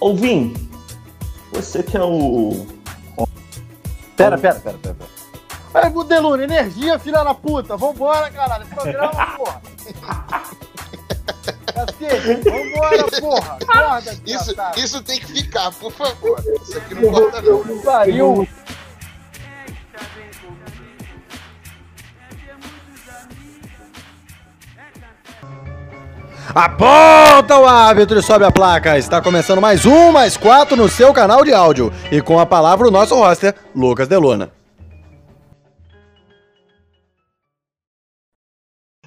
Ouvim, você que é o. Pera, pera, pera, pera. pera. Aí, Budeluna, energia, filha da puta. Vambora, caralho. Esse programa, porra. Cacete, vambora, porra. Acorda, Isso, isso tem que ficar, por favor. Isso aqui não corta, não. Pariu. Aponta o árbitro e sobe a placa. Está começando mais um, mais quatro no seu canal de áudio. E com a palavra o nosso roster, Lucas Delona.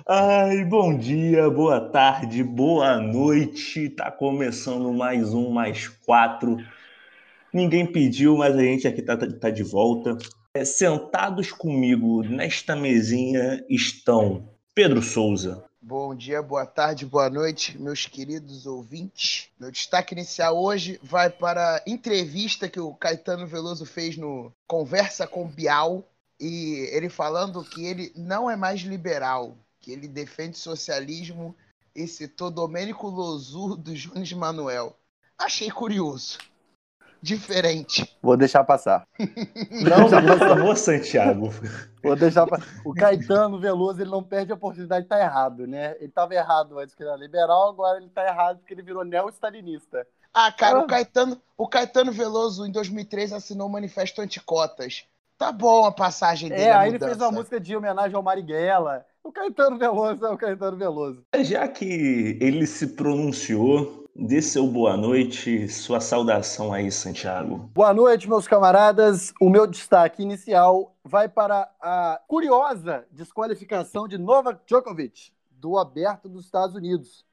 Ai, bom dia, boa tarde, boa noite. Tá começando mais um, mais quatro. Ninguém pediu, mas a gente aqui tá, tá de volta. É, sentados comigo nesta mesinha estão Pedro Souza, Bom dia, boa tarde, boa noite, meus queridos ouvintes. Meu destaque inicial hoje vai para a entrevista que o Caetano Veloso fez no Conversa com Bial. E ele falando que ele não é mais liberal, que ele defende socialismo e citou Domênico Losu do Jones Manuel. Achei curioso. Diferente. Vou deixar passar. Não, por favor, Santiago. Vou deixar passar. O Caetano Veloso, ele não perde a oportunidade de estar errado, né? Ele estava errado antes que ele era liberal, agora ele está errado porque ele virou neo-stalinista. Ah, cara, Ah. o Caetano, o Caetano Veloso em 2003 assinou o Manifesto Anticotas. Tá bom a passagem dele. É, aí ele fez uma música de homenagem ao Marighella. O Caetano Veloso é o Caetano Veloso. Já que ele se pronunciou, dê seu boa noite, sua saudação aí, Santiago. Boa noite, meus camaradas. O meu destaque inicial vai para a curiosa desqualificação de Novak Djokovic, do Aberto dos Estados Unidos.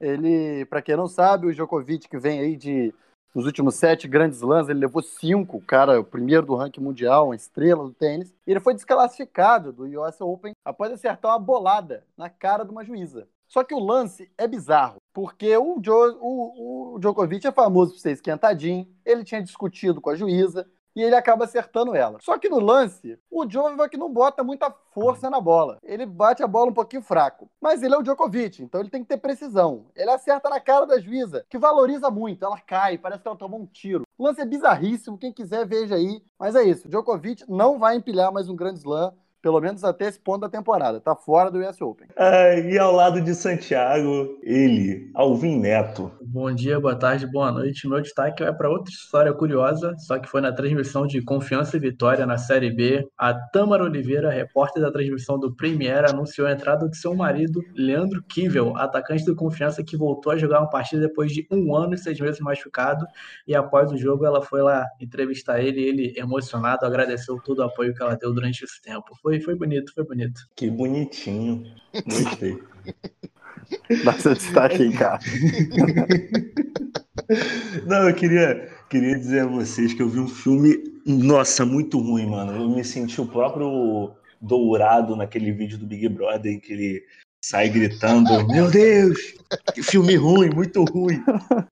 Ele, para quem não sabe, o Djokovic, que vem aí de nos últimos sete grandes slams, ele levou cinco, cara, o primeiro do ranking mundial, uma estrela do tênis. E ele foi desclassificado do US Open após acertar uma bolada na cara de uma juíza. Só que o lance é bizarro, porque o, Jo- o- o Djokovic é famoso por ser esquentadinho, ele tinha discutido com a juíza e ele acaba acertando ela. Só que no lance, o Djokovic não bota muita força na bola. Ele bate a bola um pouquinho fraco. Mas ele é o Djokovic, então ele tem que ter precisão. Ele acerta na cara da juíza, que valoriza muito. Ela cai, parece que ela tomou um tiro. O lance é bizarríssimo, quem quiser veja aí. Mas é isso, Djokovic não vai empilhar mais um grande slam, pelo menos até esse ponto da temporada. Tá fora do US Open. Ah, e ao lado de Santiago, ele, Alvin Neto. Bom dia, boa tarde, boa noite. Meu destaque vai para outra história curiosa, só que foi na transmissão de Confiança e Vitória na Série B. A Tâmara Oliveira, repórter da transmissão do Premier, anunciou a entrada de seu marido, Leandro Kivel, atacante do Confiança que voltou a jogar uma partida depois de um ano e seis meses machucado. E após o jogo, ela foi lá entrevistar ele, e ele emocionado, agradeceu todo o apoio que ela deu durante esse tempo. Foi, foi bonito, foi bonito. Que bonitinho. Gostei. Dá seu destaque aí, cara. Não, eu queria, queria dizer a vocês que eu vi um filme, nossa, muito ruim, mano. Eu me senti o próprio Dourado naquele vídeo do Big Brother em que ele sai gritando: Meu Deus, que filme ruim, muito ruim.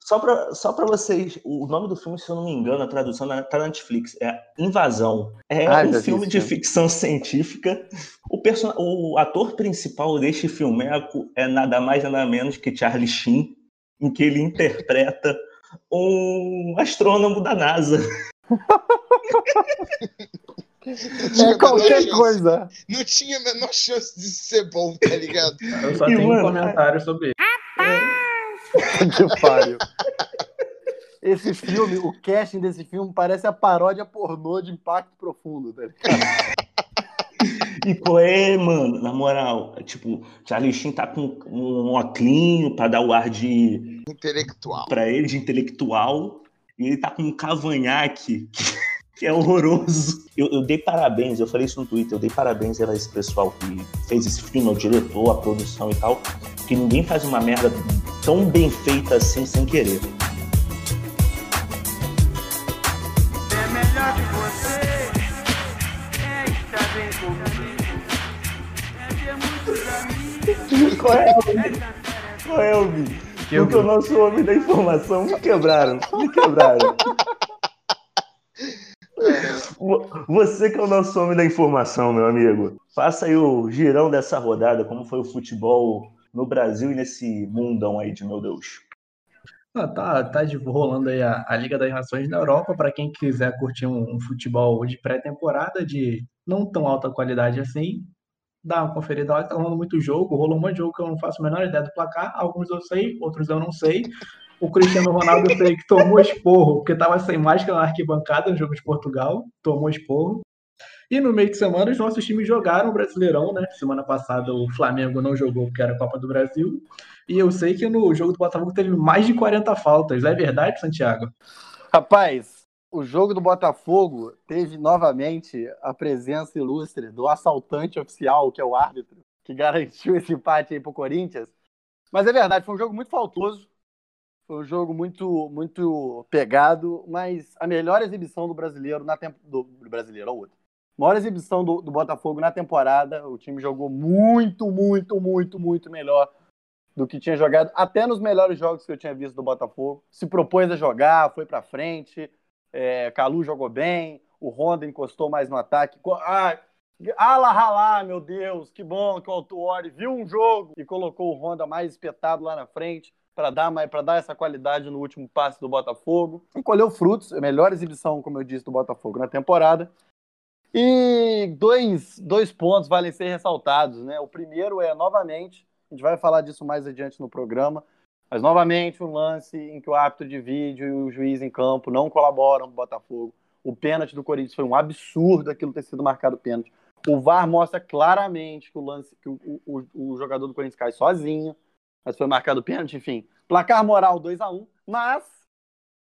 Só pra, só pra vocês, o nome do filme, se eu não me engano, a tradução tá na Netflix, é Invasão. É Ah, um filme de ficção científica. O, person... o ator principal deste filme é, é nada mais nada menos que Charlie Sheen, em que ele interpreta um astrônomo da NASA. Não É qualquer coisa. Não tinha a menor chance de ser bom, tá ligado? Eu só E, tenho um mano, comentário sobre ele. que pariu. Esse filme, o casting desse filme parece a paródia pornô de Impacto Profundo, tá ligado? E qual é, mano? Na moral, tipo, Charlie Sheen tá com um oclinho pra dar o ar de Intelectual. para ele de intelectual e ele tá com um cavanhaque que, que é horroroso. Eu, eu dei parabéns, eu falei isso no Twitter, eu dei parabéns a esse pessoal que fez esse filme, o diretor, a produção e tal, porque ninguém faz uma merda tão bem feita assim sem querer. É melhor que você é estar bem comigo. É ter. Qual é, cantar qual é? Que eu Porque o nosso homem da informação me quebraram, me quebraram. Vo- Você que é o nosso homem da informação, meu amigo. Faça aí o girão dessa rodada, como foi o futebol no Brasil e nesse mundão aí de meu Deus. Ah, tá, tá rolando aí a, a Liga das Nações na Europa, para quem quiser curtir um, um futebol de pré-temporada de não tão alta qualidade assim, dá uma conferida lá, tá rolando muito jogo, rolou um monte de jogo que eu não faço a menor ideia do placar, alguns eu sei, outros eu não sei. O Cristiano Ronaldo eu sei que tomou esporro, porque tava sem máscara na arquibancada no jogo de Portugal, tomou esporro. E no meio de semana os nossos times jogaram o Brasileirão, né? Semana passada o Flamengo não jogou porque era a Copa do Brasil. E eu sei que no jogo do Botafogo teve mais de 40 faltas. É verdade, Santiago? Rapaz, o jogo do Botafogo teve novamente a presença ilustre do assaltante oficial, que é o árbitro, que garantiu esse empate aí pro Corinthians. Mas é verdade, foi um jogo muito faltoso. Foi um jogo muito, muito pegado, mas a melhor exibição do brasileiro na tempo do, do brasileiro, ó, outro. Maior exibição do, do Botafogo na temporada. O time jogou muito, muito, muito, muito melhor do que tinha jogado, até nos melhores jogos que eu tinha visto do Botafogo. Se propôs a jogar, foi pra frente. É, Calu jogou bem, o Honda encostou mais no ataque. Ah, ala ralá, meu Deus, que bom que o Altuori viu um jogo e colocou o Honda mais espetado lá na frente para dar mais para dar essa qualidade no último passe do Botafogo. E colheu frutos, a melhor exibição, como eu disse, do Botafogo na temporada. E dois, dois pontos valem ser ressaltados, né? O primeiro é, novamente, a gente vai falar disso mais adiante no programa, mas novamente um lance em que o árbitro de vídeo e o juiz em campo não colaboram com o Botafogo. O pênalti do Corinthians foi um absurdo aquilo ter sido marcado pênalti. O VAR mostra claramente que o lance que o, o, o jogador do Corinthians cai sozinho, mas foi marcado pênalti, enfim. Placar moral 2 a 1 mas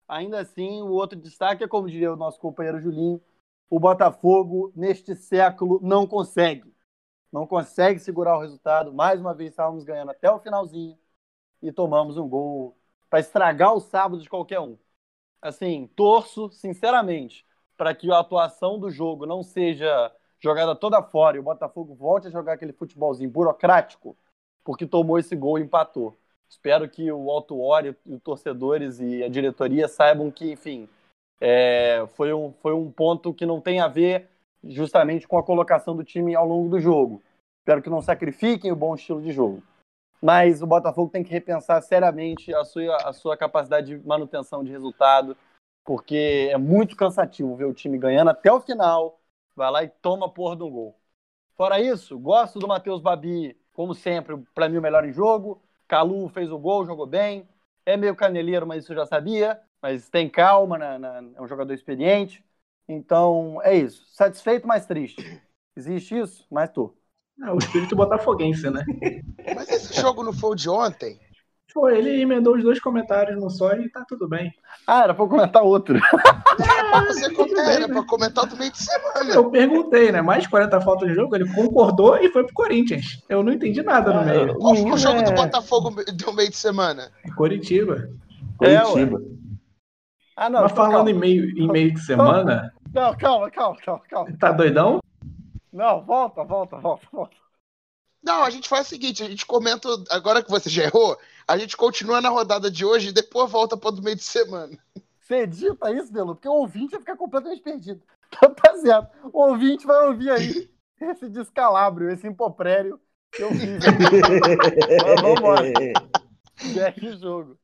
ainda assim o outro destaque é como diria o nosso companheiro Julinho, o Botafogo neste século não consegue. Não consegue segurar o resultado. Mais uma vez estávamos ganhando até o finalzinho e tomamos um gol para estragar o sábado de qualquer um. Assim, torço sinceramente para que a atuação do jogo não seja jogada toda fora e o Botafogo volte a jogar aquele futebolzinho burocrático, porque tomou esse gol e empatou. Espero que o Alto Ori, os torcedores e a diretoria saibam que, enfim, é, foi, um, foi um ponto que não tem a ver justamente com a colocação do time ao longo do jogo. Espero que não sacrifiquem o bom estilo de jogo. Mas o Botafogo tem que repensar seriamente a sua, a sua capacidade de manutenção de resultado, porque é muito cansativo ver o time ganhando até o final, vai lá e toma porra de um gol. Fora isso, gosto do Matheus Babi, como sempre, para mim o melhor em jogo. Calu fez o gol, jogou bem. É meio caneleiro, mas isso eu já sabia. Mas tem calma, na, na, é um jogador experiente. Então, é isso. Satisfeito, mas triste. Existe isso? Mas tô. É o espírito botafoguense, né? Mas esse jogo não foi o de ontem? Foi, ele emendou os dois comentários no só e tá tudo bem. Ah, era pra comentar outro. Era pra você comentar, era pra comentar do meio de semana. Eu perguntei, né? Mais de 40 faltas de jogo, ele concordou e foi pro Corinthians. Eu não entendi nada no meio. Qual foi o jogo É. do Botafogo do meio de semana? Curitiba. É, Curitiba. Ah, não. Mas então falando em meio, em meio de semana, Não, calma, calma, calma, calma. tá doidão? Não, volta, volta, volta, volta. Não, a gente faz o seguinte, a gente comenta, agora que você já errou, a gente continua na rodada de hoje e depois volta para do meio de semana. Você edita isso, Belo? Porque o ouvinte vai ficar completamente perdido. Tá certo. O ouvinte vai ouvir aí esse descalabro, esse impoprério que eu fiz. Mas vambora. Segue o jogo.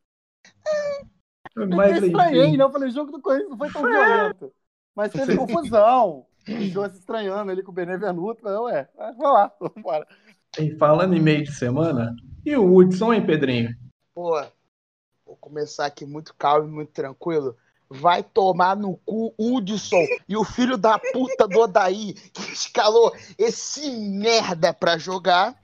Mas eu estranhei, não. Eu falei, o jogo do Corinthians não foi tão violento. Mas teve confusão. Deixou se estranhando ali com o Benevenuto. Falei, ué, vai lá, vambora. E falando em meio de semana, e o Hudson, hein, Pedrinho? Pô, vou começar aqui muito calmo e muito tranquilo. Vai tomar no cu Hudson e o filho da puta do Odaí que escalou esse merda pra jogar.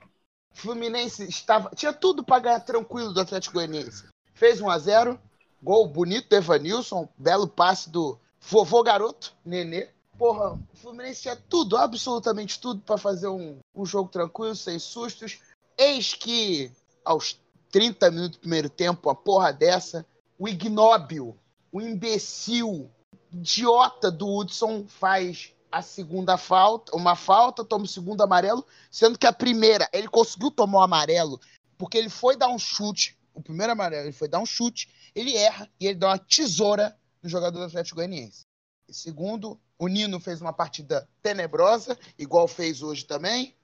Fluminense estava, tinha tudo pra ganhar tranquilo do Atlético Goianiense. Fez 1 a 0 gol bonito do Evanilson, belo passe do vovô garoto, Nenê. Porra, o Fluminense tinha tudo, absolutamente tudo pra fazer um, um jogo tranquilo, sem sustos. Eis que aos 30 minutos do primeiro tempo, a porra dessa, o ignóbil, o imbecil, idiota do Hudson faz a segunda falta, uma falta, toma o segundo amarelo, sendo que a primeira, ele conseguiu tomar o amarelo, porque ele foi dar um chute, o primeiro amarelo, ele foi dar um chute, ele erra e ele dá uma tesoura no jogador do Atlético Goianiense. E segundo, o Nino fez uma partida tenebrosa, igual fez hoje também,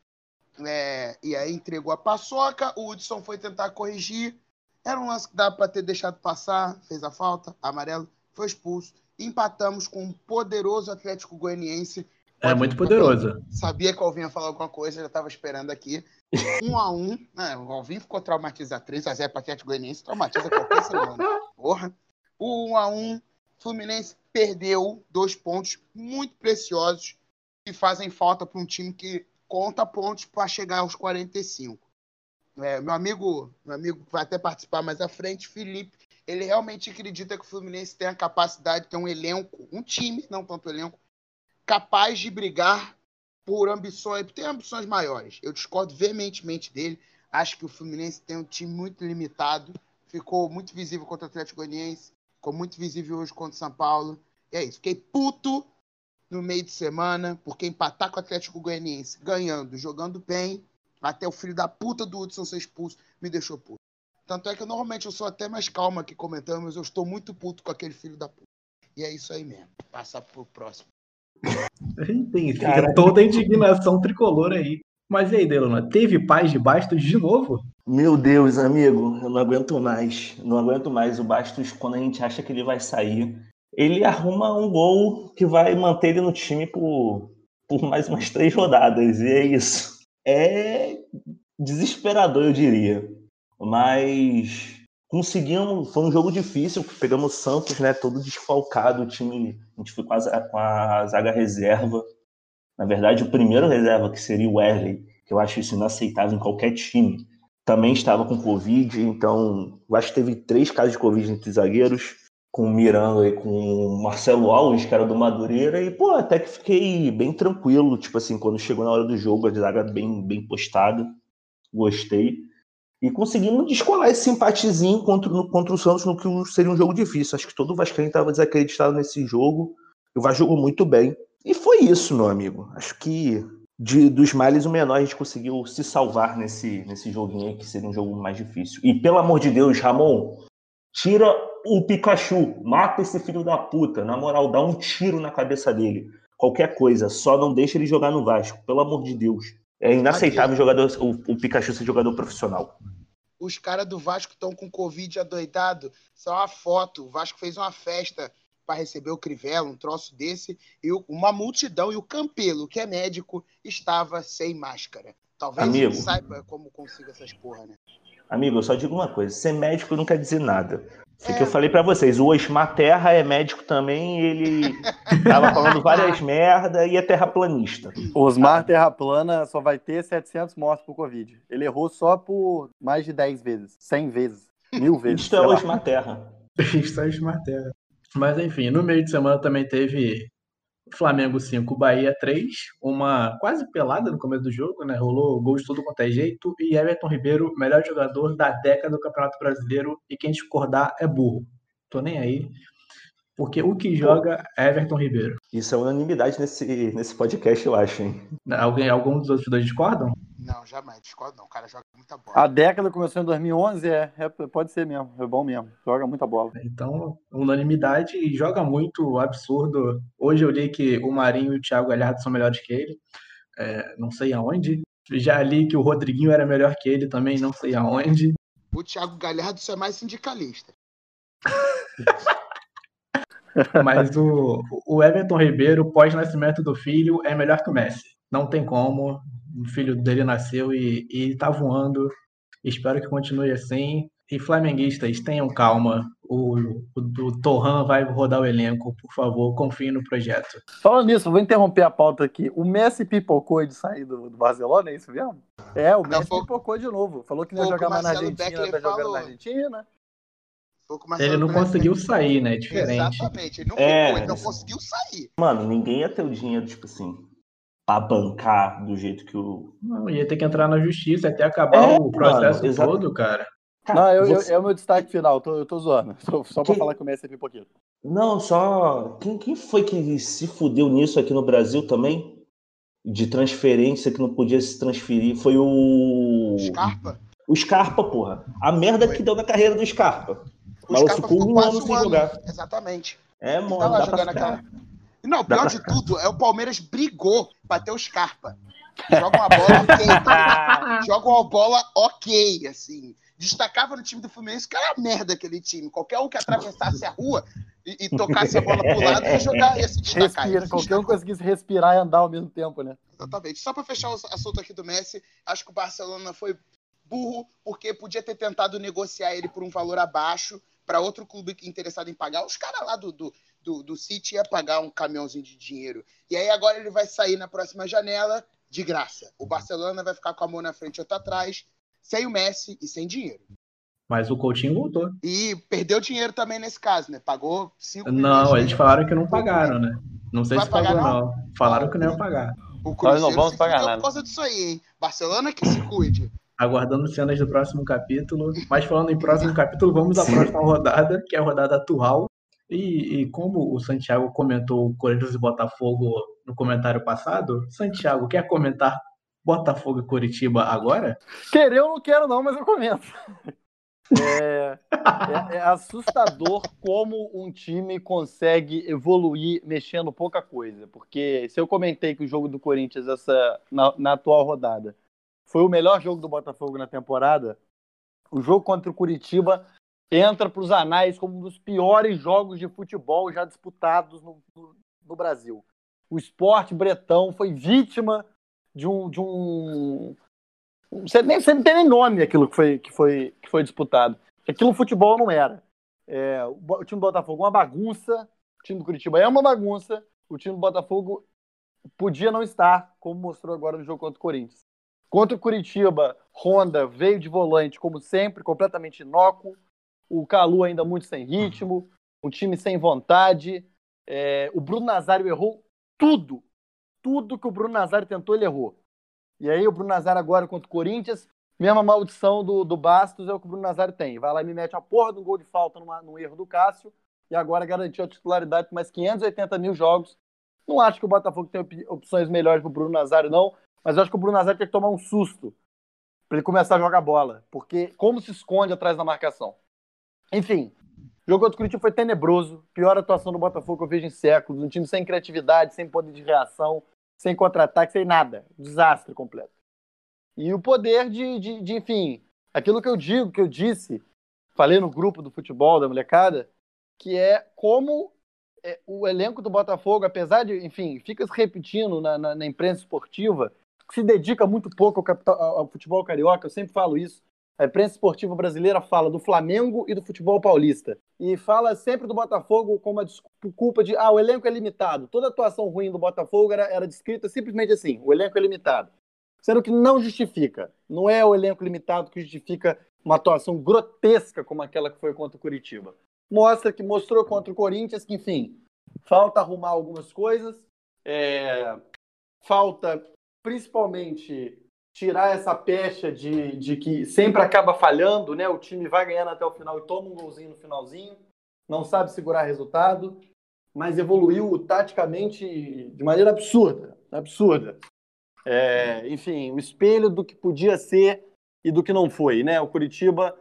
é, e aí entregou a paçoca, o Hudson foi tentar corrigir, Era um lance que dava para ter deixado passar, fez a falta, amarelo, foi expulso. Empatamos com um poderoso Atlético Goianiense. É muito poderoso. Sabia que o Alvinho ia falar alguma coisa, já estava esperando aqui. Um a um. né, o Alvinho ficou traumatizado. 3 a 0 para Atlético Goianiense, traumatiza qualquer ser humano. Porra. O 1 a 1 Fluminense perdeu dois pontos muito preciosos que fazem falta para um time que conta pontos para chegar aos 45. É, meu amigo, meu amigo vai até participar mais à frente, Felipe, ele realmente acredita que o Fluminense tem a capacidade de ter um elenco, um time, não tanto elenco, capaz de brigar por ambições, tem ambições maiores. Eu discordo veementemente dele. Acho que o Fluminense tem um time muito limitado. Ficou muito visível contra o Atlético Goianiense. Ficou muito visível hoje contra o São Paulo. E é isso. Fiquei puto no meio de semana, porque empatar com o Atlético Goianiense, ganhando, jogando bem, até o filho da puta do Hudson ser expulso, me deixou puto. Tanto é que normalmente eu sou até mais calma aqui comentando, mas eu estou muito puto com aquele filho da puta. E é isso aí mesmo. Passar pro próximo. Tem fica Cara. toda a indignação tricolor aí. Mas e aí, Delona, teve paz de Bastos de novo? Meu Deus, amigo, eu não aguento mais. Não aguento mais. O Bastos, quando a gente acha que ele vai sair, ele arruma um gol que vai manter ele no time por, por mais umas três rodadas. E é isso. É desesperador, eu diria. Mas conseguimos. Foi um jogo difícil. Pegamos o Santos, né? Todo desfalcado. O time. A gente foi com a, com a zaga reserva. Na verdade, o primeiro reserva, que seria o Wesley, que eu acho isso inaceitável em qualquer time, também estava com Covid. Então, eu acho que teve três casos de Covid entre os zagueiros, com o Miranda e com o Marcelo Alves, que era do Madureira. E, pô, até que fiquei bem tranquilo. Tipo assim, quando chegou na hora do jogo, a zaga bem, bem postada. Gostei. E conseguimos descolar esse empatezinho contra, contra o Santos no que seria um jogo difícil. Acho que todo Vascaíno estava desacreditado nesse jogo. O Vasco jogou muito bem. E foi isso, meu amigo. Acho que de- dos males o menor a gente conseguiu se salvar nesse, nesse joguinho aí, que seria um jogo mais difícil. E pelo amor de Deus, Ramon, tira o Pikachu, mata esse filho da puta. Na moral, dá um tiro na cabeça dele. Qualquer coisa, só não deixa ele jogar no Vasco, pelo amor de Deus. É inaceitável jogador, o, o Pikachu ser jogador profissional. Os caras do Vasco estão com Covid adoidado. Só uma foto. O Vasco fez uma festa para receber o Crivella, um troço desse. E uma multidão. E o Campelo, que é médico, estava sem máscara. Talvez Amigo. ele saiba como consiga essas porra, né? Amigo, eu só digo uma coisa: ser médico não quer dizer nada. Isso É. que eu falei pra vocês. O Osmar Terra é médico também, ele tava falando várias merda e é terraplanista. Osmar Terra Plana só vai ter 700 mortos por Covid. Ele errou só por mais de 10 vezes, 100 vezes, mil vezes. Isto é sei o lá. Osmar Terra. Mas enfim, no meio de semana também teve Flamengo 5, Bahia 3, uma quase pelada no começo do jogo, né? Rolou gols de tudo quanto é jeito. E Everton Ribeiro, melhor jogador da década do Campeonato Brasileiro. E quem discordar é burro. Tô nem aí. Porque o que joga é Everton Ribeiro. Isso é unanimidade nesse, nesse podcast, eu acho, hein? Alguém, algum dos outros dois discordam? Não, jamais. Discordo não. O cara joga muita bola. A década começou em 2011, é, é, pode ser mesmo, é bom mesmo. Joga muita bola. Então, unanimidade e joga muito absurdo. Hoje eu li que o Marinho e o Thiago Galhardo são melhores que ele. É, não sei aonde. Já li que o Rodriguinho era melhor que ele também, não sei aonde. O Thiago Galhardo isso é mais sindicalista. Mas o, o Everton Ribeiro, pós-nascimento do filho, é melhor que o Messi. Não tem como. O filho dele nasceu e, e tá voando. Espero que continue assim. E flamenguistas, tenham calma. O, o, o Torran vai rodar o elenco. Por favor, confiem no projeto. Falando nisso, vou interromper a pauta aqui. O Messi pipocou de sair do, do Barcelona, é isso mesmo? É, o Não, Messi foi- pipocou de novo. Falou que não ia jogar mais na Argentina, tá jogando falou. na Argentina. Ele não conseguiu sair, né? Diferente. Exatamente. Ele não É. ficou, ele não conseguiu sair. Mano, ninguém ia ter o dinheiro, tipo assim, pra bancar do jeito que o. Não, ia ter que entrar na justiça até acabar É, o processo mano, todo, cara. Não, eu, eu- você- é o meu destaque final, tô, eu tô zoando. Só, só pra Que- falar que o Messi é pipoqueiro. Não, só. Quem, quem foi que se fudeu nisso aqui no Brasil também? De transferência que não podia se transferir? Foi o. Scarpa. O Scarpa, porra. A merda Foi. que deu na carreira do Scarpa. O Scarpa ficou um quase ano um sem ano. jogar. Exatamente. É, mano, jogando ficar. aquela- Não, pior pra de tudo, é o Palmeiras brigou pra ter o Scarpa. Joga uma bola ok, tá? Joga uma bola ok, assim. destacava no time do Fluminense, que era merda aquele time. Qualquer um que atravessasse a rua e, e tocasse a bola pro lado ia jogar, ia se destacar. Respira, qualquer um conseguisse respirar e andar ao mesmo tempo, né? Exatamente. Só para fechar o assunto aqui do Messi, acho que o Barcelona foi burro porque podia ter tentado negociar ele por um valor abaixo para outro clube interessado em pagar. Os caras lá do, do, do, do City ia pagar um caminhãozinho de dinheiro. E aí agora ele vai sair na próxima janela de graça. O Barcelona vai ficar com a mão na frente e outra atrás, sem o Messi e sem dinheiro. Mas o Coutinho voltou. E perdeu dinheiro também nesse caso, né? Pagou 5 Não, eles falaram que não pagaram, né? Não sei Vai se pagou, pagar, não. Falaram que não iam pagar. O Nós Cruzeiro não vamos pagar nada. por causa disso aí, hein? Barcelona que se cuide. Aguardando cenas do próximo capítulo. Mas falando em próximo capítulo, vamos à próxima rodada, que é a rodada atual. E, e como o Santiago comentou Corinthians e Botafogo no comentário passado, Santiago, quer comentar Botafogo e Curitiba agora? Querer eu não quero, não, mas eu comento. É, é- é assustador como um time consegue evoluir mexendo pouca coisa. Porque se eu comentei que o jogo do Corinthians essa, na, na atual rodada foi o melhor jogo do Botafogo na temporada, o jogo contra o Curitiba entra para os anais como um dos piores jogos de futebol já disputados no, no- no Brasil. O esporte bretão foi vítima de um, de um você, nem, você não tem nem nome aquilo que foi, que foi, que foi disputado. Aquilo futebol não era. É, o, time do Botafogo é uma bagunça, o time do Curitiba é uma bagunça, o time do Botafogo podia não estar, como mostrou agora no jogo contra o Corinthians. Contra o Curitiba, Honda veio de volante, como sempre, completamente inócuo. O Calu ainda muito sem ritmo, o time sem vontade. É, o Bruno Nazário errou tudo. Tudo que o Bruno Nazário tentou, ele errou. E aí o Bruno Nazário agora contra o Corinthians, mesma maldição do, do Bastos é o que o Bruno Nazário tem. Vai lá e me mete uma porra de um gol de falta numa, num erro do Cássio e agora garantiu a titularidade por mais 580 mil jogos. Não acho que o Botafogo tem op- opções melhores pro Bruno Nazário, não, mas acho que o Bruno Nazário tem que tomar um susto para ele começar a jogar bola, porque como se esconde atrás da marcação. Enfim, o jogo contra o Curitiba foi tenebroso, pior atuação do Botafogo que eu vejo em séculos, um time sem criatividade, sem poder de reação, sem contra-ataque, sem nada. Desastre completo. E o poder de, de, de, enfim, aquilo que eu digo, que eu disse, falei no grupo do futebol da molecada, que é como é, o elenco do Botafogo, apesar de, enfim, fica se repetindo na, na, na imprensa esportiva, se dedica muito pouco ao, capital, ao futebol carioca, eu sempre falo isso. A imprensa esportiva brasileira fala do Flamengo e do futebol paulista. E fala sempre do Botafogo como a desculpa de ah, o elenco é limitado. Toda atuação ruim do Botafogo era, era descrita simplesmente assim: o elenco é limitado. Sendo que não justifica. Não é o elenco limitado que justifica uma atuação grotesca como aquela que foi contra o Curitiba. Mostra que mostrou contra o Corinthians que, enfim, falta arrumar algumas coisas. É, falta principalmente tirar essa pecha de, de que sempre acaba falhando, né? O time vai ganhando até o final e toma um golzinho no finalzinho, não sabe segurar resultado, mas evoluiu taticamente de maneira absurda, absurda. É, enfim, o espelho do que podia ser e do que não foi, né? O Curitiba,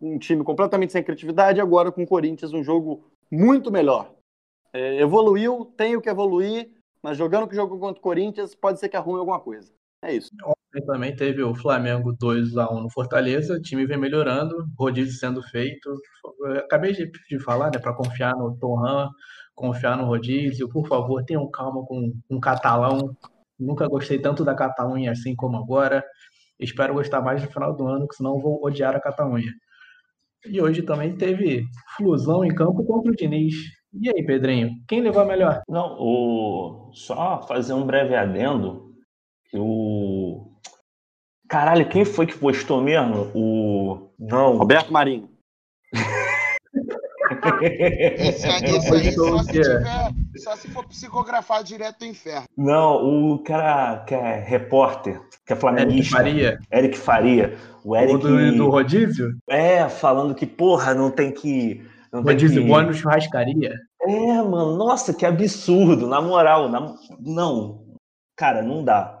um time completamente sem criatividade, agora com o Corinthians, um jogo muito melhor. É, evoluiu, tem o que evoluir, mas jogando que jogou contra o Corinthians, pode ser que arrume alguma coisa. É isso. Ontem também teve o Flamengo 2x1 no Fortaleza, o time vem melhorando, rodízio sendo feito. Eu acabei de, de falar, né, para confiar no Torran, confiar no rodízio. Por favor, tenham calma com um catalão. Nunca gostei tanto da Catalunha assim como agora. Espero gostar mais no final do ano, que senão eu vou odiar a Catalunha. E hoje também teve flusão em campo contra o Diniz. E aí, Pedrinho, quem levou a melhor? Não, o... só fazer um breve adendo. O. Caralho, quem foi que postou mesmo? O. Não. Roberto Marinho. Esse, aí- esse aí só se, É. tiver, só se for psicografar direto do inferno. Não, o cara que é repórter, que é Eric flamenguista. Faria, Eric Faria. O o Eric. do, do rodízio? É, falando que, porra, não tem que. Não tem Rodízio que... no churrascaria. É, mano, nossa, que absurdo, na moral. na- Não, cara, não dá.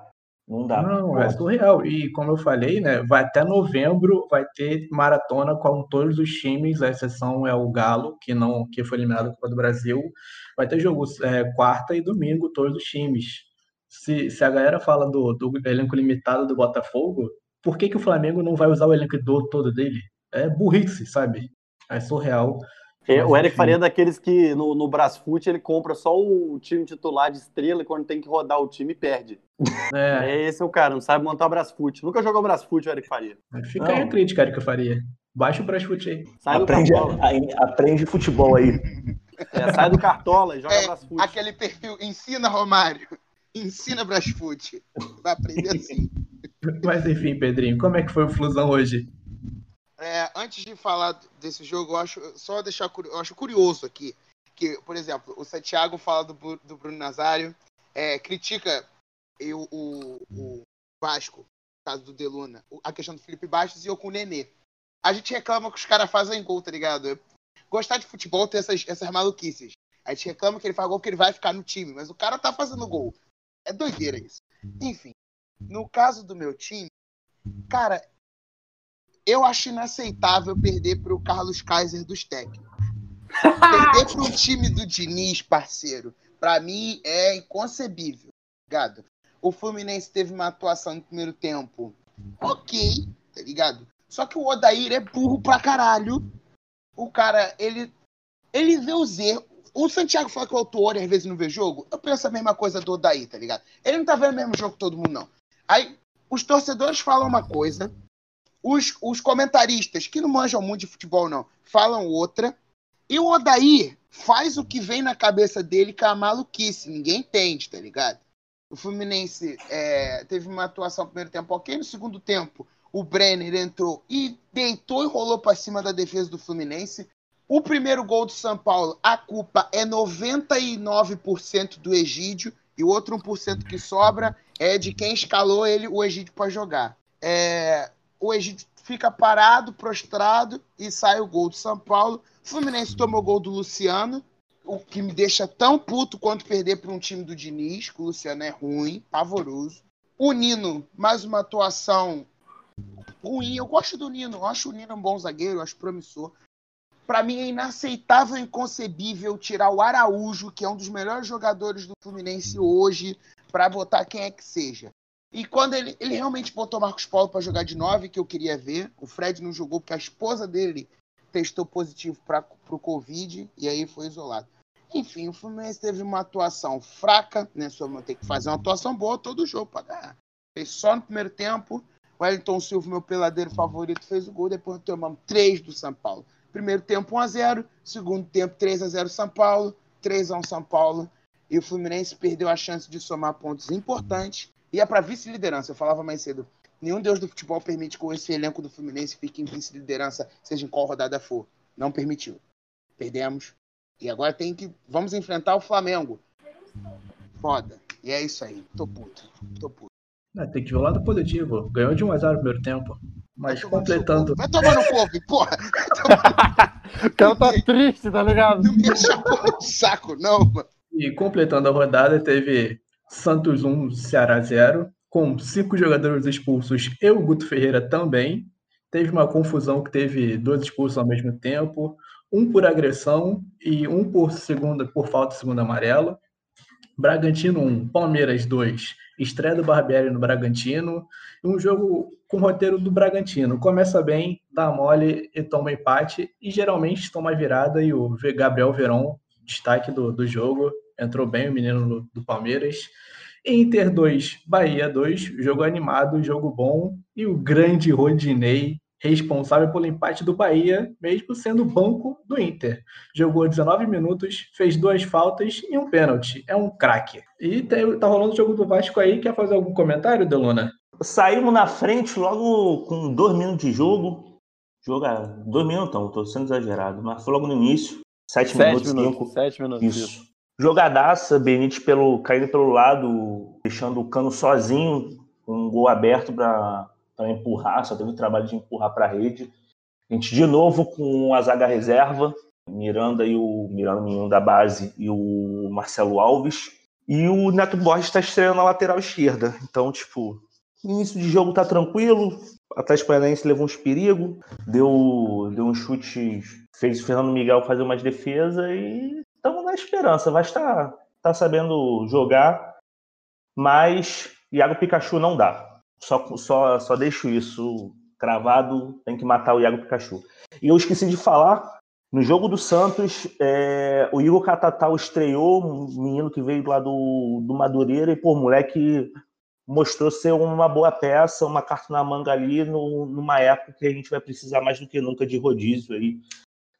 Não dá. Não, é surreal. E como eu falei, né, vai até novembro vai ter maratona com todos os times, a exceção é o Galo, que não que foi eliminado da Copa do Brasil. Vai ter jogo é, quarta e domingo, todos os times. Se, se a galera fala do, do elenco limitado do Botafogo, por que, que o Flamengo não vai usar o elenco do- todo dele? é burrice, sabe? É surreal. É, o Eric. Faria é daqueles que no, no Brasfoot ele compra só o time titular de estrela e quando tem que rodar o time perde. É, É esse o cara, não sabe montar Brasfoot. Nunca jogou Brasfoot o Eric Faria. fica Não. aí a crítica, Eric Faria. Baixa o Brasfoot aí. Sai do Aprende, Cartola. a- aprende futebol aí. É, sai do Cartola e joga É, Brasfoot. Aquele perfil, ensina Romário. Ensina Brasfoot. Vai aprender assim. Mas enfim, Pedrinho, como é que foi o Flusão hoje? É, antes de falar desse jogo, eu acho só deixar eu acho curioso aqui que, por exemplo, o Santiago fala do, do Bruno Nazário, é, critica e o, o, o Vasco, no caso do Deluna, a questão do Felipe Bastos e eu com o Nenê. A gente reclama que os caras fazem gol, tá ligado? Gostar de futebol tem essas, essas maluquices. A gente reclama que ele faz gol porque ele vai ficar no time, mas o cara tá fazendo gol. É doideira isso. Enfim, no caso do meu time, cara, eu acho inaceitável perder pro Carlos Kaiser dos técnicos. perder pro time do Diniz, parceiro, pra mim é inconcebível, ligado? O Fluminense teve uma atuação no primeiro tempo ok, tá ligado? Só que o Odair é burro pra caralho. O cara, ele, ele vê os erros. O Santiago fala que o autor às vezes não vê jogo. Eu penso a mesma coisa do Odair, tá ligado? Ele não tá vendo o mesmo jogo que todo mundo, não. Aí, os torcedores falam uma coisa, os, os comentaristas, que não manjam muito de futebol, não, falam outra. E o Odair faz o que vem na cabeça dele, que é a maluquice. Ninguém entende, tá ligado? O Fluminense é, teve uma atuação no primeiro tempo ok. No segundo tempo, o Brenner entrou e deitou e rolou para cima da defesa do Fluminense. O primeiro gol do São Paulo, a culpa é 99% do Egídio e o outro 1% que sobra é de quem escalou ele, o Egídio, para jogar. É, o Egídio fica parado, prostrado e sai o gol do São Paulo. O Fluminense tomou o gol do Luciano, o que me deixa tão puto quanto perder para um time do Diniz, que o Luciano é ruim, pavoroso. O Nino, mais uma atuação ruim. Eu gosto do Nino, eu acho o Nino um bom zagueiro, eu acho promissor. Para mim é inaceitável inconcebível tirar o Araújo, que é um dos melhores jogadores do Fluminense hoje, para botar quem é que seja. E quando ele, ele realmente botou o Marcos Paulo para jogar de 9, que eu queria ver, o Fred não jogou porque a esposa dele testou positivo para o Covid e aí foi isolado. Enfim, o Fluminense teve uma atuação fraca, né? Só tem que fazer uma atuação boa todo jogo para ganhar. Fez só no primeiro tempo. O Wellington Silva, meu peladeiro favorito, fez o gol. Depois tomamos 3 do São Paulo. Primeiro tempo 1x0. Segundo tempo 3x0 São Paulo. 3x1 São Paulo. E o Fluminense perdeu a chance de somar pontos importantes. E é para vice-liderança. Eu falava mais cedo. Nenhum deus do futebol permite que esse elenco do Fluminense fique em vice-liderança, seja em qual rodada for. Não permitiu. Perdemos. E agora tem que. Vamos enfrentar o Flamengo. Foda. E é isso aí. Tô puto. Tô puto. Ah, tem que ver o lado positivo. Ganhou de 1x0 no primeiro tempo. Mas Vai completando. Vai tomar no couve, porra. O cara tá triste, tá ligado? Não me enche a porra de saco, não, mano. E completando a rodada, teve Santos 1, Ceará 0, com cinco jogadores expulsos e o Guto Ferreira também. Teve uma confusão que teve dois expulsos ao mesmo tempo, um por agressão e um por segunda por falta de segundo amarelo. Bragantino 1, Palmeiras 2, estreia do Barbieri no Bragantino. Um jogo com roteiro do Bragantino. Começa bem, dá mole e toma empate. E geralmente toma virada. E o Gabriel Veron, destaque do, do jogo, entrou bem o menino do, do Palmeiras. Inter 2, Bahia 2, jogo animado, jogo bom. E o grande Rodinei, responsável pelo empate do Bahia, mesmo sendo banco do Inter. Jogou 19 minutos, fez duas faltas e um pênalti. É um craque. E tem, tá rolando o jogo do Vasco aí. Quer fazer algum comentário, Deluna? Saímos na frente logo com dois minutos de jogo. Joga dois minutos, não, tô sendo exagerado, mas foi logo no início. Sete, Sete minutos, minutos. cinco. Sete minutos. Isso. Jogadaça, Benítez pelo, caindo pelo lado, deixando o cano sozinho, com um gol aberto para empurrar, só teve o trabalho de empurrar para a rede. A gente de novo com a zaga reserva, Miranda e o Miranda menino da base e o Marcelo Alves. E o Neto Borges está estreando na lateral esquerda. Então, tipo, início de jogo tá tranquilo. O Atlético Paranaense levou uns perigos, deu, deu uns chutes, fez o Fernando Miguel fazer umas defesas e estamos na esperança. Vai estar tá sabendo jogar, mas Iago Pikachu não dá. Só, só, só deixo isso cravado, tem que matar o Iago Pikachu. E eu esqueci de falar, no jogo do Santos, é, o Igor Catatal estreou, um menino que veio lá do, do Madureira, e, pô, moleque mostrou ser uma boa peça, uma carta na manga ali, no, numa época que a gente vai precisar mais do que nunca de rodízio aí.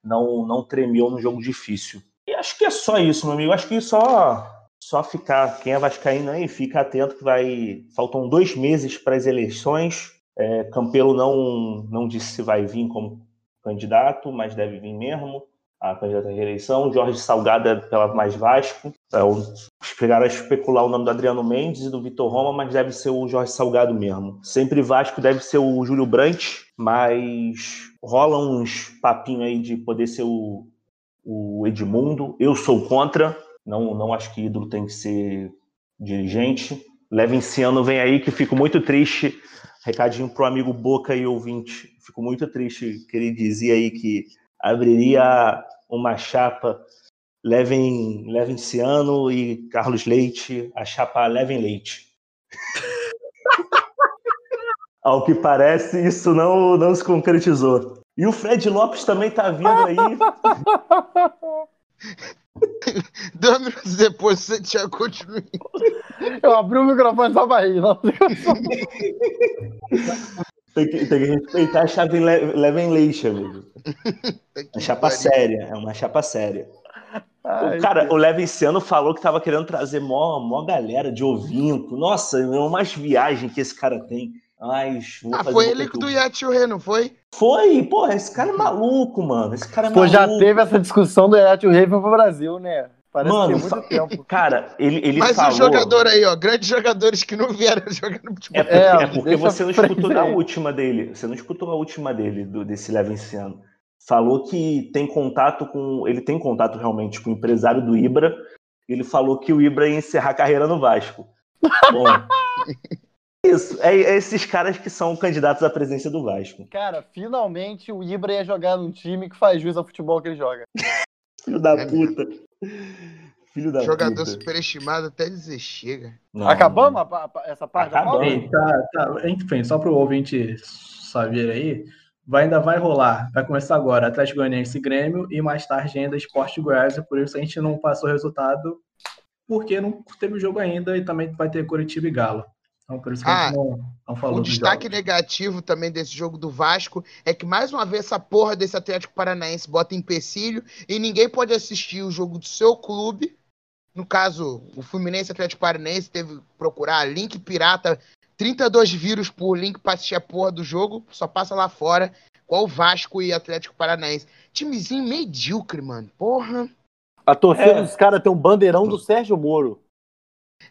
Não, não tremeu no jogo difícil. E acho que é só isso, meu amigo. Acho que só só ficar, quem é vascaíno aí, fica atento que vai. Faltam dois meses para as eleições. É, Campelo não, não disse se vai vir como candidato, mas deve vir mesmo a candidata à reeleição. Jorge Salgado é pela mais Vasco. É, chegaram a especular o nome do Adriano Mendes e do Vitor Roma, mas deve ser o Jorge Salgado mesmo. Sempre Vasco deve ser o Júlio Brandt, mas rola uns papinhos aí de poder ser o, o Edmundo. Eu sou contra. Não, não acho que ídolo tem que ser dirigente. Levinciano vem aí que fico muito triste. Recadinho pro amigo Boca e ouvinte. Fico muito triste que ele dizia aí que abriria uma chapa Levem, Levinciano e Carlos Leite, a chapa Levem Leite. Ao que parece, isso não, não se concretizou. E o Fred Lopes também tá vindo aí. Dois minutos depois você já continua. Eu abri o microfone só pra rir. Não. Tem que, tem que respeitar a chapa Le- Levem Leite, amigo. É chapa séria, é uma chapa séria. Ai, o cara, o Levinciano falou que tava querendo trazer mó, mó galera de ovinco. Nossa, é umas viagens que esse cara tem. Mas. vou Ah, fazer foi ele coisa do que- Yatil Rei, não foi? Foi, porra, esse cara é maluco, mano. Esse cara é Pô, maluco. já teve essa discussão do Erat Raven pro Brasil, né? Parece Mano, que tem muito fa- tempo. Cara, ele, ele Mas falou. o jogador aí, ó, grandes jogadores que não vieram jogar no futebol. É porque, É, é porque você não escutou frente a aí. última dele. Você não escutou a última dele, do, desse Levinciano. Falou que tem contato com. Ele tem contato realmente com o empresário do Ibra. Ele falou que o Ibra ia encerrar a carreira no Vasco. Bom. Isso, é, é esses caras que são candidatos à presidência do Vasco. Cara, finalmente o Ibra ia jogar num time que faz jus ao futebol que ele joga. Filho da É puta. Filho da Jogador puta. superestimado até dizer chega. Não, Acabamos não. a pa- essa parte da Acabamos. pauta? Ei, tá, tá. Enfim, só para o ouvinte saber aí, vai, ainda vai rolar. Vai começar agora Atlético Goianiense e Grêmio e mais tarde ainda Esporte Goiás. Por isso a gente não passou o resultado, porque não teve jogo ainda e também vai ter Curitiba e Galo. Então por isso que a gente não, não falou O dos destaque jogos. negativo também desse jogo do Vasco é que mais uma vez essa porra desse Atlético Paranaense bota empecilho e ninguém pode assistir o jogo do seu clube. No caso, o Fluminense Atlético Paranaense teve que procurar link pirata, 32 vírus por link pra assistir a porra do jogo, só passa lá fora. Qual o Vasco e Atlético Paranaense? Timezinho medíocre, mano. Porra. A torcida É. dos caras tem um bandeirão do Sérgio Moro.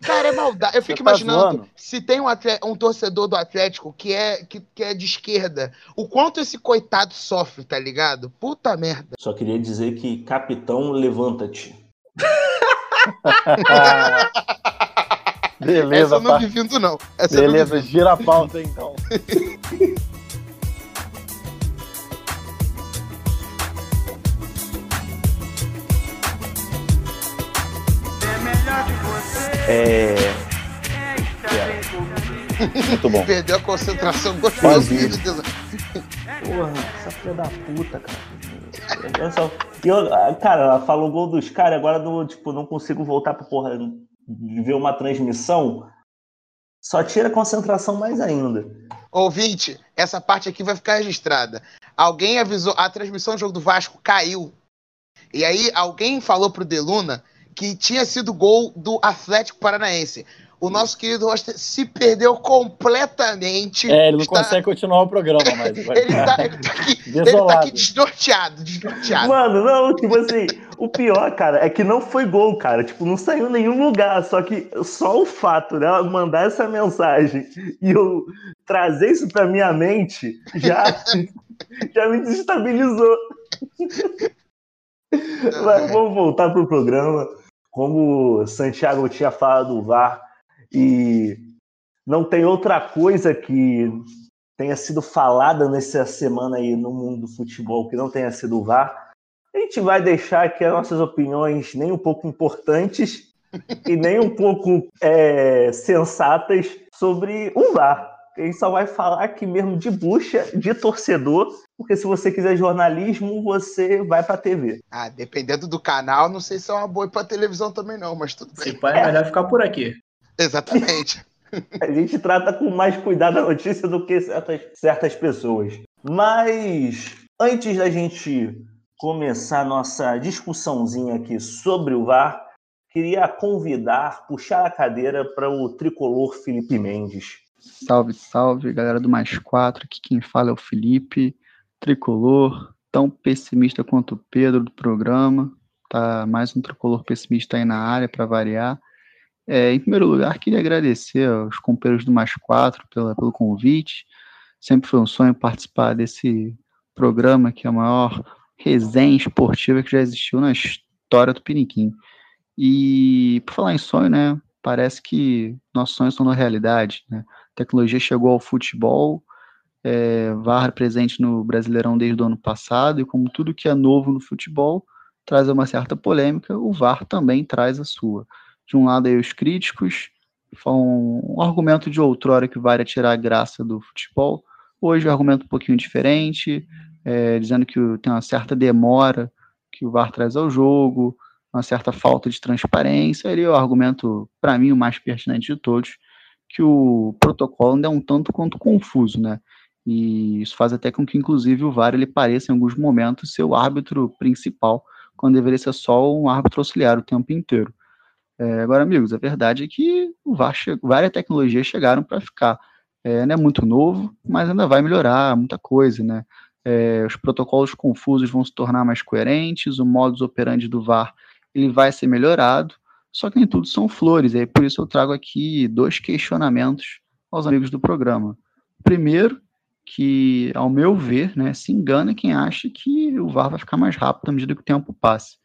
Cara, é maldade. Eu fico tá imaginando zoando? se tem um, um torcedor do Atlético que é, que, que é de esquerda, o quanto esse coitado sofre, tá ligado? Puta merda. Só queria dizer que, capitão, levanta-te. Beleza, Essa eu não pá. vi vindo, não. Essa eu não Beleza, gira a pauta então. É. Muito bom. Perdeu a concentração gostoso. Porra, essa filha da puta, cara. Eu só- e eu- ah, cara, ela falou gol dos caras, agora do, tipo, não consigo voltar pra porra ver uma transmissão. Só tira a concentração mais ainda. Ouvinte, essa parte aqui vai ficar registrada. Alguém avisou, a transmissão do jogo do Vasco caiu. E aí alguém falou pro Deluna que tinha sido gol do Atlético Paranaense. O nosso querido roster se perdeu completamente. É, ele não Está- consegue continuar o programa mais. Ele tá, ele tá aqui, ele tá aqui desnorteado, desnorteado. Mano, não, tipo assim, o pior, cara, é que não foi gol, cara. Tipo, não saiu em nenhum lugar. Só que só o fato dela mandar essa mensagem e eu trazer isso pra minha mente já, já me desestabilizou. Mas vamos voltar pro programa. Como Santiago tinha falado do VAR, e não tem outra coisa que tenha sido falada nessa semana aí no mundo do futebol que não tenha sido o VAR. A gente vai deixar aqui as nossas opiniões nem um pouco importantes e nem um pouco é, sensatas sobre o VAR. A gente só vai falar aqui mesmo de bucha, de torcedor, porque se você quiser jornalismo, você vai pra TV. Ah, dependendo do canal, não sei se é uma boa ir pra televisão também não, mas tudo Se bem. pá, é melhor ficar por aqui. Exatamente. A gente trata com mais cuidado a notícia do que certas, certas pessoas. Mas antes da gente começar nossa discussãozinha aqui sobre o VAR, queria convidar, puxar a cadeira para o tricolor Felipe Mendes. Salve, salve, galera do Mais Quatro. Aqui quem fala é o Felipe, tricolor, tão pessimista quanto o Pedro do programa. Tá mais um tricolor pessimista aí na área para variar. É, em primeiro lugar, queria agradecer aos companheiros do Mais Quatro pela, pelo convite. Sempre foi um sonho participar desse programa que é a maior resenha esportiva que já existiu na história do Piniquim. E por falar em sonho, né? Parece que nossos sonhos são na realidade, né? Tecnologia chegou ao futebol, é, VAR presente no Brasileirão desde o ano passado, e como tudo que é novo no futebol traz uma certa polêmica, o VAR também traz a sua. De um lado aí os críticos, falam um argumento de outrora que vai tirar a graça do futebol, hoje é um argumento um pouquinho diferente, é, dizendo que tem uma certa demora que o VAR traz ao jogo, uma certa falta de transparência, ele é o argumento, para mim, o mais pertinente de todos, que o protocolo ainda é um tanto quanto confuso, né? E isso faz até com que, inclusive, o VAR ele pareça, em alguns momentos, ser o árbitro principal, quando deveria ser só um árbitro auxiliar o tempo inteiro. É, agora, amigos, a verdade é que o VAR várias tecnologias chegaram para ficar. É, não é muito novo, mas ainda vai melhorar muita coisa, né? É, os protocolos confusos vão se tornar mais coerentes, o modus operandi do VAR ele vai ser melhorado, só que nem tudo são flores, e aí por isso eu trago aqui dois questionamentos aos amigos do programa. Primeiro, que, ao meu ver, né, se engana quem acha que o VAR vai ficar mais rápido à medida que o tempo passe.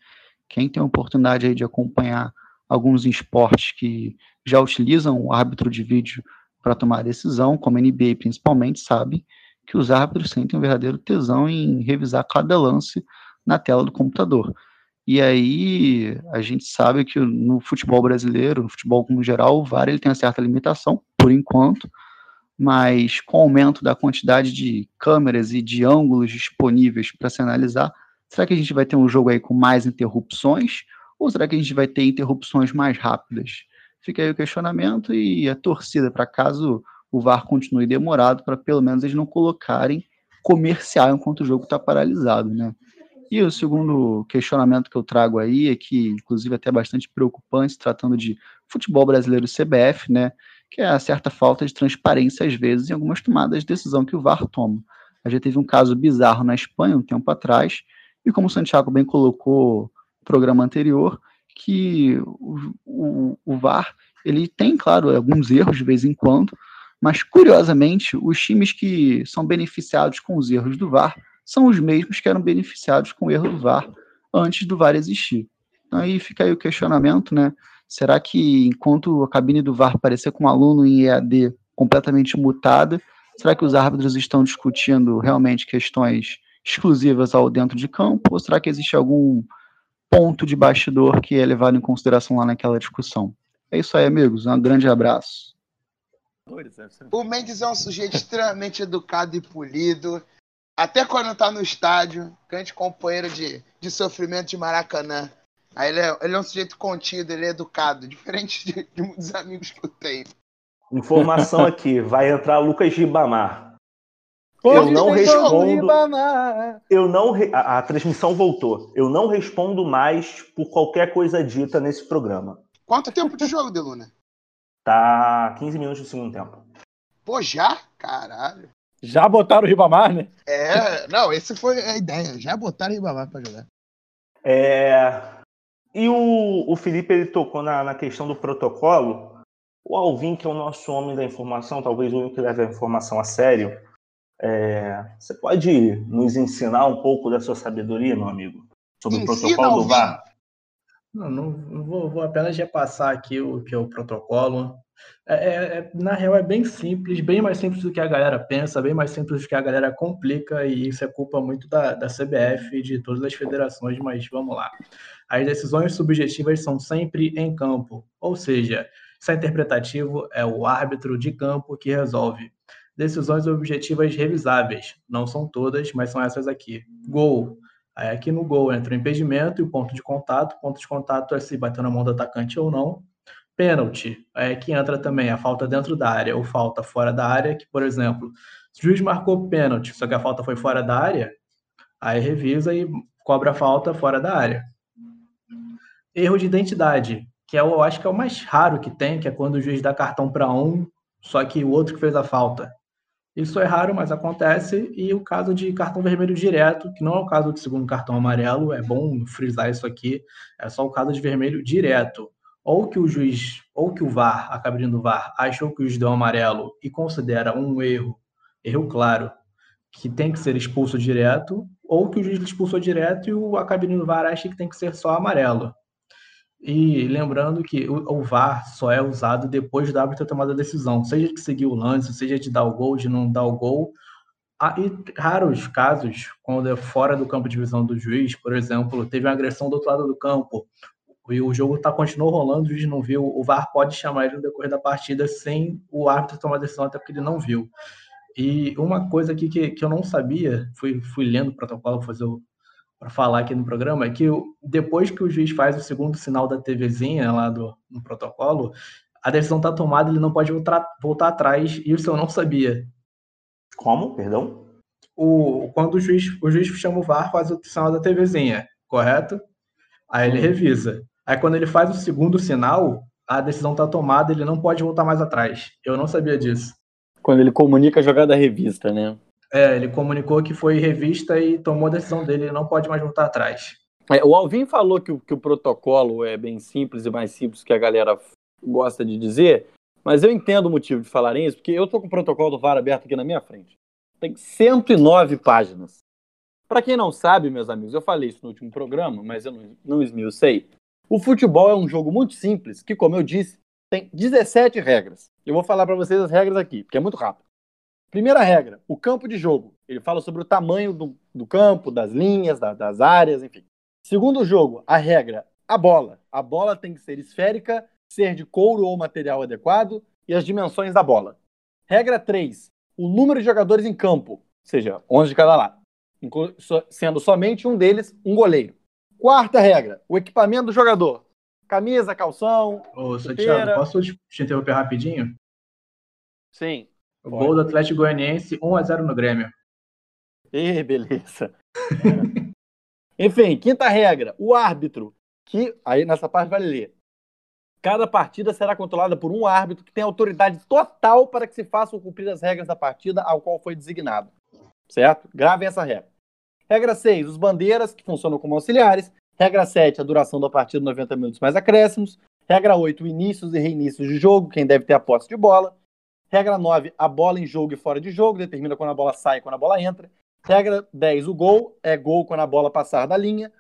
Quem tem a oportunidade aí de acompanhar alguns esportes que já utilizam o árbitro de vídeo para tomar decisão, como a NBA principalmente, sabe que os árbitros sentem um verdadeiro tesão em revisar cada lance na tela do computador. E aí a gente sabe que no futebol brasileiro, no futebol como geral, o VAR ele tem uma certa limitação, por enquanto, mas com o aumento da quantidade de câmeras e de ângulos disponíveis para se analisar, será que a gente vai ter um jogo aí com mais interrupções ou será que a gente vai ter interrupções mais rápidas? Fica aí o questionamento e a torcida para caso o VAR continue demorado, para pelo menos eles não colocarem comercial enquanto o jogo está paralisado, né? E o segundo questionamento que eu trago aí é que, inclusive, é até bastante preocupante, tratando de futebol brasileiro CBF, né? Que é a certa falta de transparência, às vezes, em algumas tomadas de decisão que o VAR toma. A gente teve um caso bizarro na Espanha, um tempo atrás, e como o Santiago bem colocou no programa anterior, que o, o, o VAR ele tem, claro, alguns erros de vez em quando, mas curiosamente, os times que são beneficiados com os erros do VAR são os mesmos que eram beneficiados com o erro do VAR antes do VAR existir. Então aí fica aí o questionamento, né? Será que enquanto a cabine do VAR parecer com um aluno em EAD completamente mutada, será que os árbitros estão discutindo realmente questões exclusivas ao dentro de campo, ou será que existe algum ponto de bastidor que é levado em consideração lá naquela discussão? É isso aí, amigos. Um grande abraço. O Mendes é um sujeito extremamente educado e polido. Até quando tá no estádio, grande companheiro de, de sofrimento de Maracanã. Aí ele é, ele é um sujeito contido, ele é educado, diferente de, de muitos amigos que eu tenho. Informação aqui, vai entrar Lucas Ribamar. Eu não respondo. Eu não re- a, a transmissão voltou. Eu não respondo mais por qualquer coisa dita nesse programa. Quanto tempo de jogo, Deluna? Tá 15 minutos do segundo tempo. Pô, já? Caralho. Já botaram o Ribamar, né? É, não, esse foi a ideia. Já botaram o Ribamar pra jogar. É, E o, o Felipe ele tocou na, na questão do protocolo. O Alvin, que é o nosso homem da informação, talvez o único que leve a informação a sério, é, você pode nos ensinar um pouco da sua sabedoria, meu amigo, sobre o Ensina, protocolo do. VAR? Não, não, não vou, vou apenas repassar aqui o que é o protocolo. É, é- é- na real, é bem simples, bem mais simples do que a galera pensa, bem mais simples do que a galera complica, e isso é culpa muito da, da CBF e de todas as federações, mas vamos lá. As decisões subjetivas são sempre em campo, ou seja, Isso é interpretativo, é o árbitro de campo que resolve. Decisões objetivas revisáveis. Não são todas, mas são essas aqui. Gol. Aí aqui no gol entra o impedimento e o ponto de contato. O ponto de contato é se bater na mão do atacante ou não. Pênalti. É que entra também a falta dentro da área ou falta fora da área, que, por exemplo, se o juiz marcou pênalti, só que a falta foi fora da área, aí revisa e cobra a falta fora da área. Erro de identidade, que é, eu acho que é o mais raro que tem, que é quando o juiz dá cartão para um, só que o outro que fez a falta. Isso é raro, mas acontece. E o caso de cartão vermelho direto, que não é o caso de segundo cartão amarelo, é bom frisar isso aqui, é só o caso de vermelho direto. Ou que o juiz, ou que o VAR, a cabine do VAR, achou que o juiz deu amarelo e considera um erro, erro claro, que tem que ser expulso direto, ou que o juiz expulsou direto e a cabine do VAR acha que tem que ser só amarelo. E lembrando que o, o VAR só é usado depois do árbitro ter tomado a decisão, seja de seguir o lance, seja de dar o gol, de não dar o gol. Ah, e raros casos, quando é fora do campo de visão do juiz, por exemplo, teve uma agressão do outro lado do campo, e o jogo tá, continuou rolando, o juiz não viu, o VAR pode chamar ele no decorrer da partida sem o árbitro tomar decisão, até porque ele não viu. E uma coisa aqui que, que eu não sabia, fui, fui lendo o protocolo para falar aqui no programa é que depois que o juiz faz o segundo sinal da TVzinha lá do, no protocolo, a decisão está tomada, ele não pode voltar, voltar atrás, e isso eu não sabia. Como? Perdão? O, quando o juiz, o juiz chama o VAR, faz o sinal da TVzinha, correto? Aí ele revisa. Aí quando ele faz o segundo sinal, a decisão está tomada, ele não pode voltar mais atrás. Eu não sabia disso. Quando ele comunica a jogada revista, né? É, ele comunicou que foi revista e tomou a decisão dele, ele não pode mais voltar atrás. É, o Alvin falou que, o- que o protocolo é bem simples e mais simples que a galera gosta de dizer, mas eu entendo o motivo de falarem isso, porque eu tô com o protocolo do VAR aberto aqui na minha frente. Tem 109 páginas. Para quem não sabe, meus amigos, eu falei isso no último programa, mas eu não, não esmiucei. O futebol é um jogo muito simples, que, como eu disse, tem 17 regras. Eu vou falar para vocês as regras aqui, porque é muito rápido. Primeira regra, o campo de jogo. Ele fala sobre o tamanho do, do campo, das linhas, da- das áreas, enfim. Segundo jogo, a regra, a bola. A bola tem que ser esférica, ser de couro ou material adequado e as dimensões da bola. Regra 3, o número de jogadores em campo, ou seja, 11 de cada lado, sendo somente um deles um goleiro. Quarta regra, o equipamento do jogador. Camisa, calção, Ô, Chuteira. Santiago, posso te te interromper rapidinho? sim. O Pode. gol do Atlético Goianiense 1x0 no Grêmio. Ê, beleza. Enfim, quinta regra, o árbitro, que aí nessa parte vale ler. Cada partida será controlada por um árbitro que tem autoridade total para que se façam cumprir as regras da partida ao qual foi designado. Certo? Gravem essa regra. Regra 6, os bandeiras, que funcionam como auxiliares. Regra 7, a duração da partida, 90 minutos mais acréscimos. Regra 8, inícios e reinícios de jogo, quem deve ter a posse de bola. Regra 9, a bola em jogo e fora de jogo, determina quando a bola sai e quando a bola entra. Regra 10, o gol é gol quando a bola passar da linha.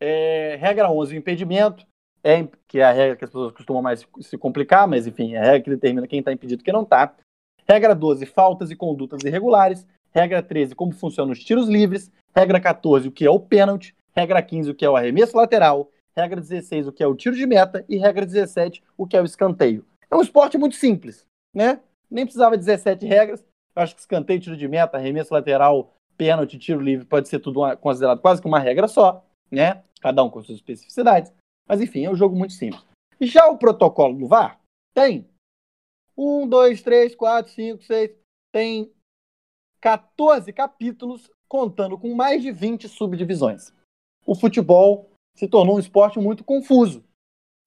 É, regra 11, o impedimento, é, que é a regra que as pessoas costumam mais se complicar, mas enfim, é a regra que determina quem está impedido e quem não está. Regra 12, faltas e condutas irregulares. Regra 13, como funcionam os tiros livres. Regra 14, o que é o pênalti. Regra 15, o que é o arremesso lateral. Regra 16, o que é o tiro de meta. E regra 17, o que é o escanteio. É um esporte muito simples, né? Nem precisava de 17 regras. Eu acho que escanteio, tiro de meta, arremesso lateral, pênalti, tiro livre, pode ser tudo considerado quase que uma regra só, né? Cada um com suas especificidades. Mas enfim, é um jogo muito simples. Já o protocolo do VAR tem um, dois, três, quatro, cinco, seis, tem 14 capítulos, contando com mais de 20 subdivisões. O futebol se tornou um esporte muito confuso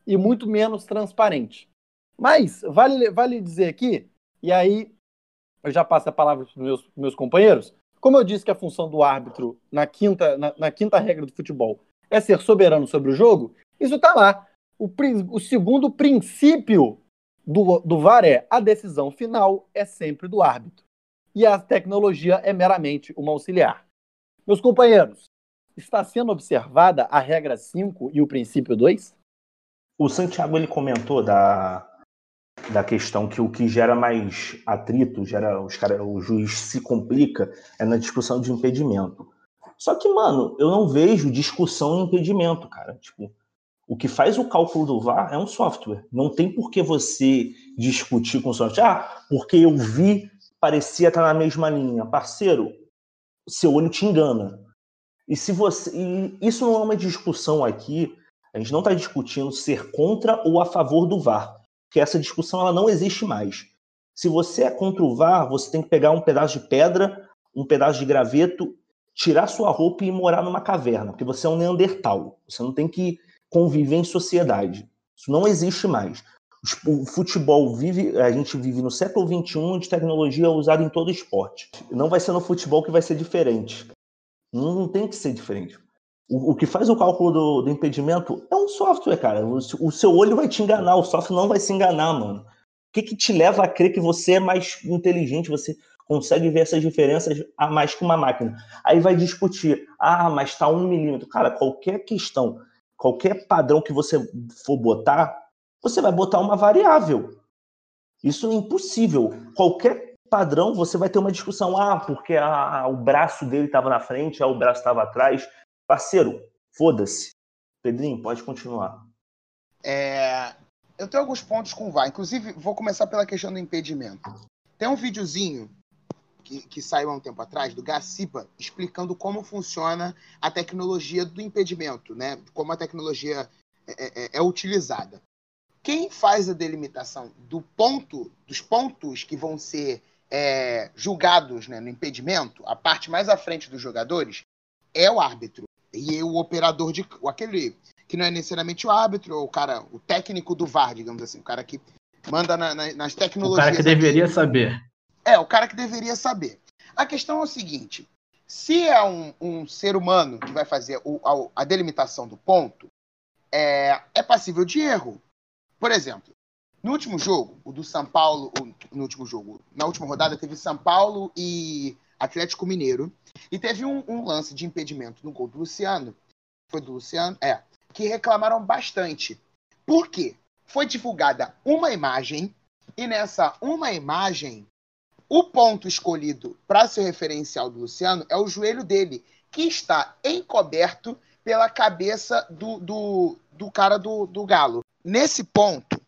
e muito menos transparente. Mas vale, vale dizer aqui, e aí eu já passo a palavra para os meus, meus companheiros, como eu disse que a função do árbitro na quinta, na, na quinta regra do futebol é ser soberano sobre o jogo, isso está lá. O, o segundo princípio do, do VAR é a decisão final é sempre do árbitro. E a tecnologia é meramente uma auxiliar. Meus companheiros, está sendo observada a regra 5 e o princípio 2? O Santiago ele comentou da, da questão que o que gera mais atrito, gera os cara, o juiz se complica é na discussão de impedimento. Só que, mano, eu não vejo discussão em impedimento, cara. Tipo, O que faz o cálculo do VAR é um software. Não tem por que você discutir com o software. Ah, porque eu vi, parecia estar na mesma linha. Parceiro, seu olho te engana. E se você. E isso não é uma discussão aqui. A gente não está discutindo ser contra ou a favor do VAR. Porque essa discussão ela não existe mais. Se você é contra o VAR, você tem que pegar um pedaço de pedra, um pedaço de graveto, tirar sua roupa e morar numa caverna, porque você é um Neandertal. Você não tem que conviver em sociedade. Isso não existe mais. O futebol vive, a gente vive no século XXI, onde tecnologia é usada em todo esporte. Não vai ser no futebol que vai ser diferente. Não, não tem que ser diferente. O, o, que faz o cálculo do, do, impedimento é um software, cara. O, o, seu olho vai te enganar, o software não vai se enganar, mano. O que, que te leva a crer que você é mais inteligente, você consegue ver essas diferenças a mais que uma máquina? Aí vai discutir, ah, mas tá um milímetro. Cara, qualquer questão qualquer padrão que você for botar, você vai botar uma variável. Isso é impossível. Qualquer padrão, você vai ter uma discussão. Ah, porque a, o braço dele estava na frente, ah, o braço estava atrás. Parceiro, foda-se. Pedrinho, pode continuar. É, eu tenho alguns pontos com o VAR. Inclusive, vou começar pela questão do impedimento. Tem um videozinho que, que saiu há um tempo atrás, do Gaciba, explicando como funciona a tecnologia do impedimento, né? Como a tecnologia é, é, é utilizada. Quem faz a delimitação do ponto, dos pontos que vão ser é, julgados né, no impedimento, a parte mais à frente dos jogadores, é o árbitro. E o operador de. aquele que não é necessariamente o árbitro, o cara, o técnico do VAR, digamos assim, o cara que manda na, na, nas tecnologias. O cara que deveria saber. É, o cara que deveria saber. A questão é o seguinte: se é um, um ser humano que vai fazer o, a, a, delimitação do ponto, é, é passível de erro. Por exemplo, no último jogo, o do São Paulo, no último jogo, na última rodada, teve São Paulo e Atlético Mineiro. E teve um, um, lance de impedimento no gol do Luciano. Foi do Luciano? É. Que reclamaram bastante. Por quê? Foi divulgada uma imagem, e nessa uma imagem o ponto escolhido para ser referencial do Luciano é o joelho dele, que está encoberto pela cabeça do, do, do cara do, do Galo. Nesse ponto,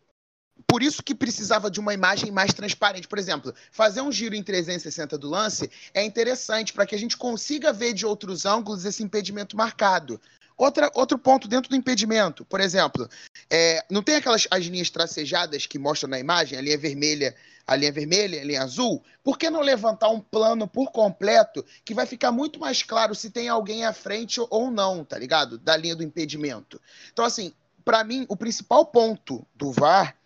por isso que precisava de uma imagem mais transparente. Por exemplo, fazer um giro em 360 do lance é interessante para que a gente consiga ver de outros ângulos esse impedimento marcado. Outra, outro ponto dentro do impedimento, por exemplo, é, não tem aquelas as linhas tracejadas que mostram na imagem, a linha vermelha, a linha vermelha, a linha azul? Por que não levantar um plano por completo que vai ficar muito mais claro se tem alguém à frente ou não, tá ligado? Da linha do impedimento. Então, assim, para mim, o principal ponto do VAR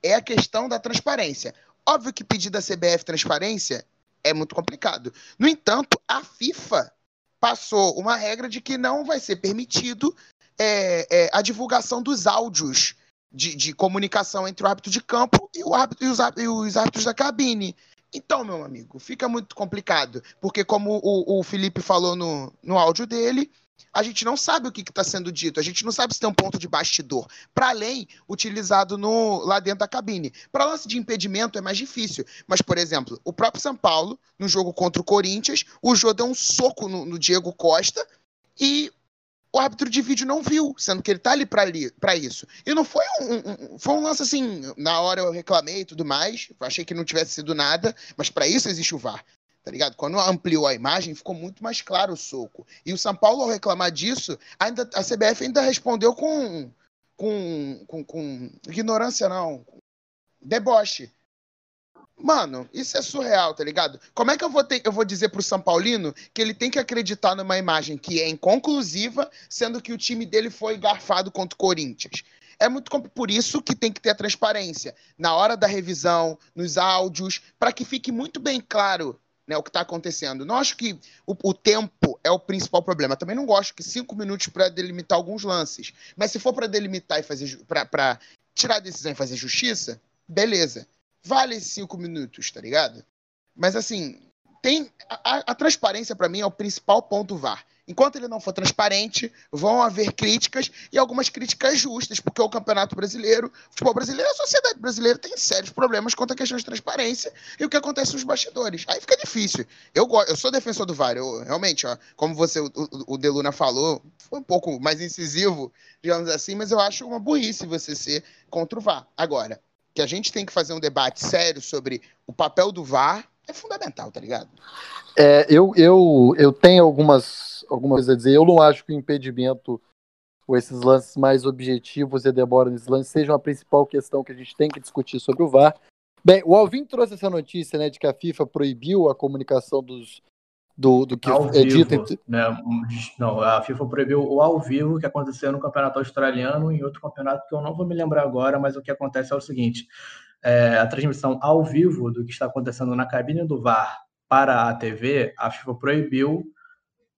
é a questão da transparência. Óbvio que pedir da CBF transparência é muito complicado. No entanto, a FIFA passou uma regra de que não vai ser permitido é, é, a divulgação dos áudios de, de, comunicação entre o árbitro de campo e, árbitro, e, os, e os árbitros da cabine. Então, meu amigo, fica muito complicado, porque como o, o Felipe falou no, no áudio dele, a gente não sabe o que está sendo dito, a gente não sabe se tem um ponto de bastidor, para além utilizado no, lá dentro da cabine. Para lance de impedimento é mais difícil, mas, por exemplo, o próprio São Paulo, no jogo contra o Corinthians, o Jô deu um soco no, no Diego Costa e o árbitro de vídeo não viu, sendo que ele tá ali para isso. E não foi um, um, foi um lance assim, na hora eu reclamei e tudo mais, achei que não tivesse sido nada, mas para isso existe o VAR tá ligado? Quando ampliou a imagem, ficou muito mais claro o soco. E o São Paulo, ao reclamar disso, ainda, a CBF ainda respondeu com, com, com, com ignorância, não, deboche. Mano, isso é surreal, tá ligado? Como é que eu vou, ter, eu vou dizer pro São Paulino que ele tem que acreditar numa imagem que é inconclusiva, sendo que o time dele foi garfado contra o Corinthians? É muito por isso que tem que ter a transparência na hora da revisão, nos áudios, para que fique muito bem claro né, o que está acontecendo. Não acho que o, o, tempo é o principal problema. Também não gosto que cinco minutos para delimitar alguns lances. Mas se for para delimitar e fazer para tirar a decisão e fazer justiça, beleza. Vale cinco minutos, tá ligado? Mas assim, tem a, a transparência para mim é o principal ponto VAR. Enquanto ele não for transparente, vão haver críticas e algumas críticas justas, porque o Campeonato Brasileiro, o futebol brasileiro, a sociedade brasileira tem sérios problemas quanto à questão de transparência e o que acontece nos bastidores. Aí fica difícil. Eu, eu sou defensor do VAR, eu realmente, ó, como você, o, o, o Deluna falou, foi um pouco mais incisivo, digamos assim, mas eu acho uma burrice você ser contra o VAR. Agora, que a gente tem que fazer um debate sério sobre o papel do VAR é fundamental, tá ligado? É, eu, eu, eu tenho algumas, algumas coisas a dizer. Eu não acho que o impedimento ou esses lances mais objetivos e a demora nesses lances sejam a principal questão que a gente tem que discutir sobre o VAR. Bem, o Alvin trouxe essa notícia né, de que a FIFA proibiu a comunicação dos, do, do que ao é dito. vivo, entre- né? Não, a FIFA proibiu o ao vivo que aconteceu no campeonato australiano e em outro campeonato que eu não vou me lembrar agora, mas o que acontece é o seguinte: é, a transmissão ao vivo do que está acontecendo na cabine do VAR para a TV, a FIFA proibiu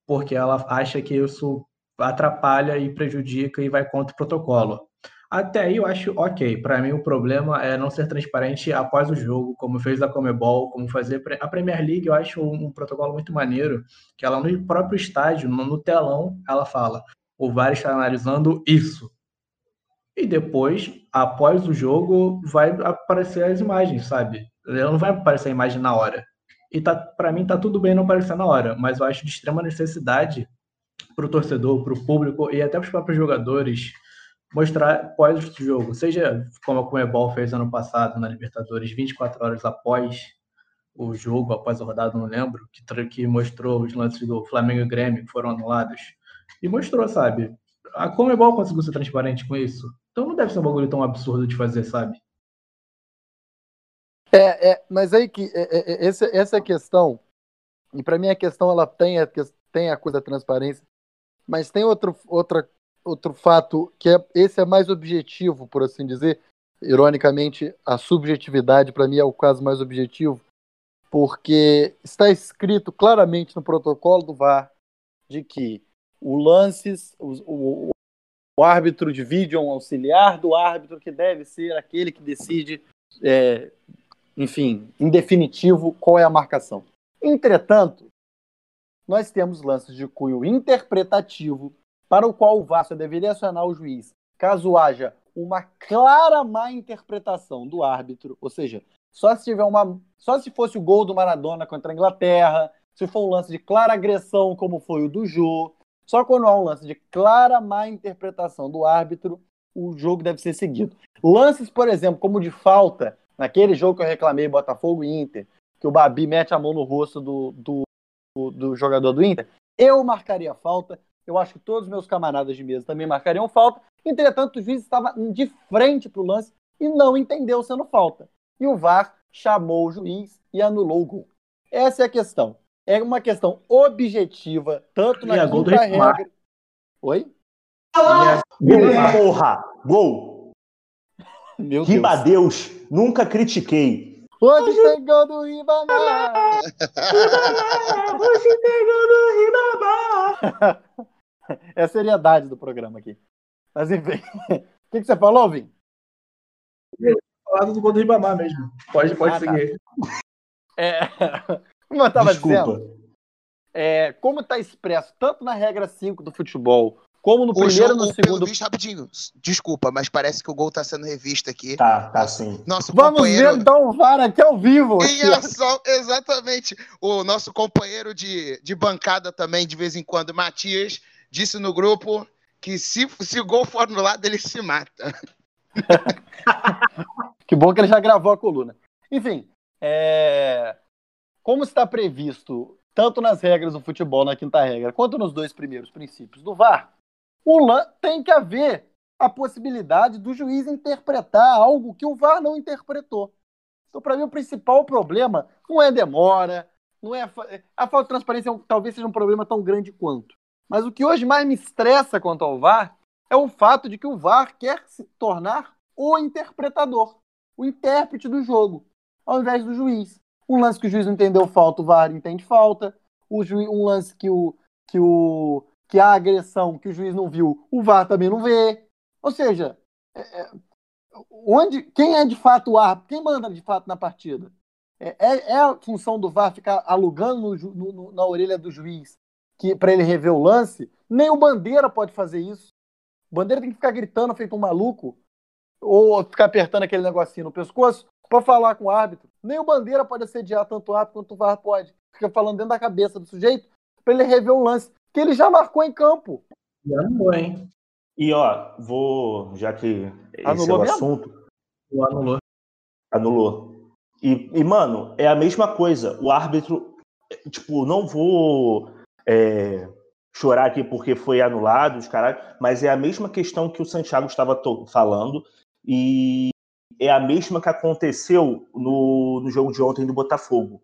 porque ela acha que isso atrapalha e prejudica e vai contra o protocolo. Até aí eu acho ok. Para mim, o problema é não ser transparente após o jogo, como fez a Comebol, como fazer a Premier League. Eu acho um, protocolo muito maneiro, que ela no próprio estádio, no, telão, ela fala: o VAR está analisando isso. E depois, após o jogo, vai aparecer as imagens, sabe? Não vai aparecer a imagem na hora. E tá, para mim tá tudo bem não aparecer na hora, mas eu acho de extrema necessidade para o torcedor, para o público e até para os próprios jogadores mostrar após o jogo, seja como a Comebol fez ano passado na Libertadores, 24 horas após o jogo, após a rodada, não lembro, que, que mostrou os lances do Flamengo e Grêmio que foram anulados. E mostrou, sabe? A Comebol conseguiu ser transparente com isso. Então não deve ser um bagulho tão absurdo de fazer, sabe? É, é, mas aí que é, é, é, essa, essa é questão, e para mim a questão ela tem a, tem a coisa da transparência, mas tem outro, outra, outro fato que é, esse é mais objetivo, por assim dizer. Ironicamente, a subjetividade para mim é o caso mais objetivo, porque está escrito claramente no protocolo do VAR de que o lances, o, o, o árbitro de vídeo é um auxiliar do árbitro que deve ser aquele que decide é, enfim, em definitivo, qual é a marcação. Entretanto, nós temos lances de cunho interpretativo para o qual o só deveria acionar o juiz caso haja uma clara má interpretação do árbitro, ou seja, só se tiver uma, só se fosse o gol do Maradona contra a Inglaterra, se for um lance de clara agressão como foi o do Jô, só quando há um lance de clara má interpretação do árbitro, o jogo deve ser seguido. Lances, por exemplo, como de falta, naquele jogo que eu reclamei, Botafogo e Inter, que o Babi mete a mão no rosto do, do, do, do jogador do Inter, eu marcaria falta. Eu acho que todos os meus camaradas de mesa também marcariam falta. Entretanto, o juiz estava de frente para o lance e não entendeu sendo falta. E o VAR chamou o juiz e anulou o gol. Essa é a questão. É uma questão objetiva, tanto na E quinta regra. Oi? Gol, porra! Gol! Meu Riba Deus. Deus, nunca critiquei. Hoje tem gol do Ribamar. Hoje pegou no Ribamar. É a seriedade do programa aqui. Mas enfim. O que, que você falou, Vim? Falado do gol do Ribamar mesmo. Pode, pode Ah, tá. seguir. É, como eu estava Desculpa. dizendo, é, como está expresso tanto na regra 5 do futebol, como no O primeiro jogo, no segundo. visto, rapidinho. Desculpa, mas parece que o gol tá sendo revisto aqui. Tá, tá sim. Nosso Vamos companheiro. ver então o VAR aqui ao vivo. Em ação, exatamente. O nosso companheiro de, de bancada também, de vez em quando, Matias, disse no grupo que se, se o gol for no lado, ele se mata. Que bom que ele já gravou a coluna. Enfim, é, como está previsto tanto nas regras do futebol, na quinta regra, quanto nos dois primeiros princípios do VAR, o tem que haver a possibilidade do juiz interpretar algo que o VAR não interpretou. Então, para mim, o principal problema não é demora, não é fa- a falta de transparência é talvez seja um problema tão grande quanto. Mas o que hoje mais me estressa quanto ao VAR é o fato de que o VAR quer se tornar o interpretador, o intérprete do jogo, ao invés do juiz. Um lance que o juiz não entendeu falta, o VAR entende falta. O juiz, um lance que o que o que a agressão que o juiz não viu, o VAR também não vê. Ou seja, é- é- onde quem é de fato o árbitro, quem manda de fato na partida? É, é- é a função do VAR ficar alugando no no- na orelha do juiz para ele rever o lance, nem o Bandeira pode fazer isso. O Bandeira tem que ficar gritando feito um maluco ou ficar apertando aquele negocinho no pescoço para falar com o árbitro. Nem o Bandeira pode assediar tanto o árbitro quanto o VAR pode. Fica falando dentro da cabeça do sujeito para ele rever o lance que ele já marcou em campo. E anulou, hein? E ó, vou, já que esse Anulou é o mesmo? assunto, O anulou. anulou. E, e, mano, é a mesma coisa. O árbitro, tipo, não vou é, chorar aqui porque foi anulado, os caralho, mas é a mesma questão que o Santiago estava falando e é a mesma que aconteceu no, no jogo de ontem do Botafogo,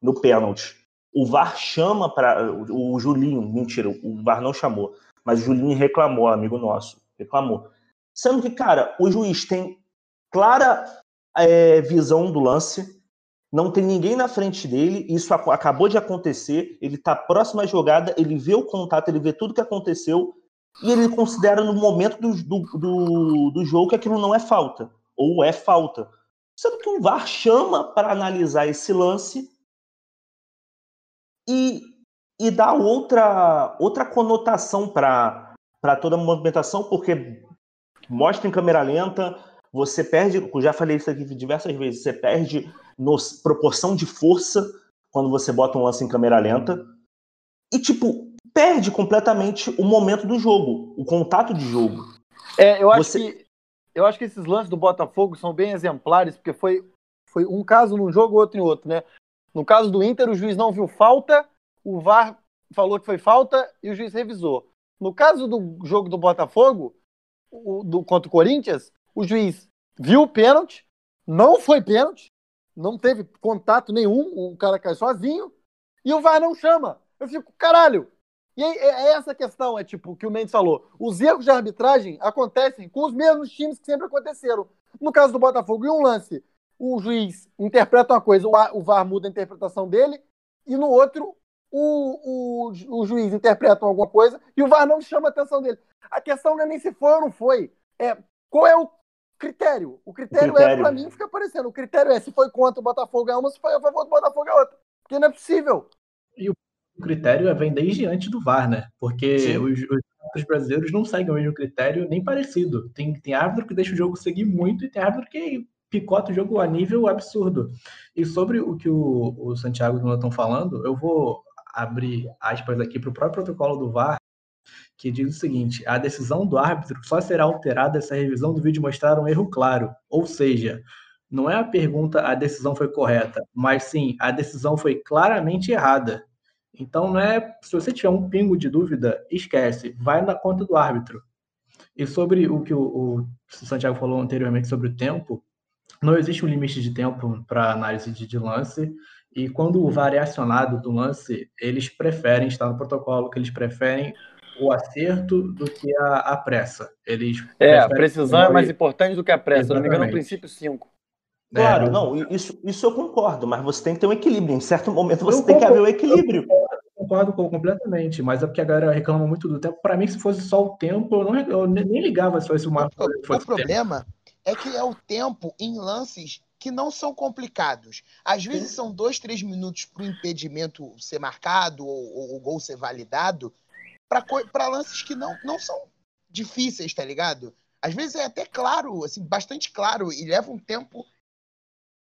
no pênalti. O VAR chama para o Julinho, mentira, o VAR não chamou, mas o Julinho reclamou, amigo nosso, reclamou. Sendo que, cara, o juiz tem clara é, visão do lance, não tem ninguém na frente dele, isso ac- acabou de acontecer, ele tá próximo à jogada, ele vê o contato, ele vê tudo que aconteceu, e ele considera no momento do, do, do, do jogo que aquilo não é falta, ou é falta. Sendo que o VAR chama para analisar esse lance e, e dá outra, outra conotação para toda a movimentação, porque mostra em câmera lenta, você perde, eu já falei isso aqui diversas vezes, você perde no, proporção de força quando você bota um lance em câmera lenta. E, tipo, perde completamente o momento do jogo, o contato de jogo. É, eu acho Você- que eu acho que esses lances do Botafogo são bem exemplares, porque foi, foi um caso num jogo, outro em outro, né? No caso do Inter, o juiz não viu falta, o VAR falou que foi falta e o juiz revisou. No caso do jogo do Botafogo, o, do, contra o Corinthians, o juiz viu o pênalti, não foi pênalti, não teve contato nenhum, o cara cai sozinho, e o VAR não chama. Eu fico, caralho, e é é essa questão, é tipo, que o Mendes falou. Os erros de arbitragem acontecem com os mesmos times que sempre aconteceram. No caso do Botafogo, em um lance, o juiz interpreta uma coisa, o VAR muda a interpretação dele, e no outro, o, o, o juiz interpreta alguma coisa e o VAR não chama a atenção dele. A questão não é nem se foi ou não foi, é qual é o critério. O critério, é, critério. pra mim, fica aparecendo. O critério é se foi contra o Botafogo é uma, se foi a favor do Botafogo é outra. Porque não é possível. O critério vem desde antes do VAR, né? Porque Sim. os, os árbitros brasileiros não seguem o mesmo critério, nem parecido. Tem, tem árbitro que deixa o jogo seguir muito e tem árbitro que picota o jogo a nível absurdo. E sobre o que o, o Santiago e o Nuno estão falando, eu vou abrir aspas aqui para o próprio protocolo do VAR, que diz o seguinte: a decisão do árbitro só será alterada se a revisão do vídeo mostrar um erro claro. Ou seja, não é a pergunta a decisão foi correta, mas sim a decisão foi claramente errada. Então, não é, se você tiver um pingo de dúvida, esquece, vai na conta do árbitro. E sobre o que o, o Santiago falou anteriormente sobre o tempo, não existe um limite de tempo para análise de, de lance. E quando o VAR é acionado do lance, eles preferem, está no protocolo, que eles preferem o acerto do que a, a pressa. Eles É, a precisão é mais importante do que a pressa. Se eu não me engano, é o Exatamente. princípio 5. Claro, É, não, isso, isso eu concordo, mas você tem que ter um equilíbrio. Em certo momento você Eu tem que haver o concordo. equilíbrio. Concordo com- completamente, mas é porque a galera reclama muito do tempo. Para mim, se fosse só o tempo, eu, não, eu nem ligava se fosse uma O, coisa que o fosse tempo. É que é o tempo em lances que não são complicados. Às vezes são dois, três minutos para o impedimento ser marcado ou, ou o gol ser validado para lances que não, não são difíceis, tá ligado? Às vezes é até claro, assim, bastante claro, e leva um tempo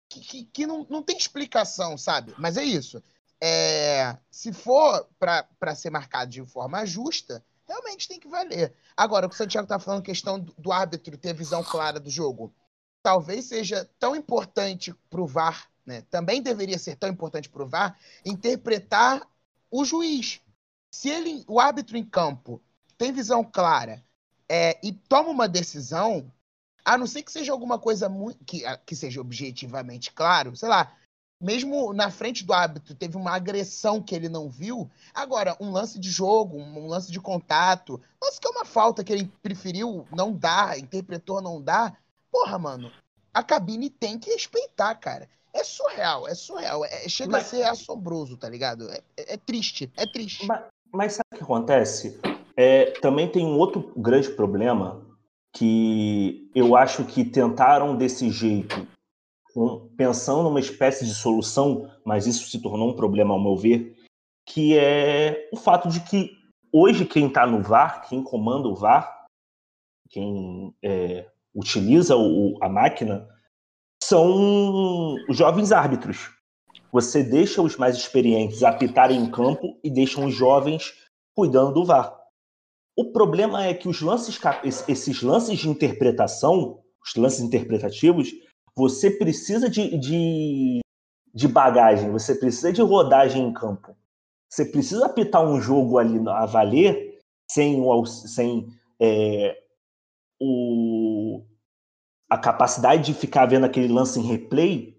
que, que, que não, não tem explicação, sabe? Mas é isso. É, se for para ser marcado de forma justa, realmente tem que valer. Agora, o que o Santiago tá falando, questão do, árbitro ter visão clara do jogo, talvez seja tão importante pro VAR, né? Também deveria ser tão importante pro VAR interpretar o juiz. Se ele, o árbitro em campo tem visão clara é, e toma uma decisão, a não ser que seja alguma coisa que, que seja objetivamente claro, sei lá, mesmo na frente do árbitro teve uma agressão que ele não viu. Agora, um lance de jogo, um lance de contato, lance que é uma falta que ele preferiu não dar, interpretou não dar. Porra, mano, a cabine tem que respeitar, cara. É surreal, é surreal. É, chega Mas- a ser assombroso, tá ligado? É, é- é triste, é triste. Mas, mas sabe o que acontece? É, também tem um outro grande problema que eu acho que tentaram desse jeito, com- pensando numa espécie de solução, mas isso se tornou um problema ao meu ver, que é o fato de que hoje quem está no VAR, quem comanda o VAR, quem é, utiliza o, a máquina, são os jovens árbitros. Você deixa os mais experientes apitarem em campo e deixam os jovens cuidando do VAR. O problema é que os lances, esses lances de interpretação, os lances interpretativos, você precisa de, de, de bagagem, você precisa de rodagem em campo. Você precisa apitar um jogo ali a valer sem, o, sem é, o, a capacidade de ficar vendo aquele lance em replay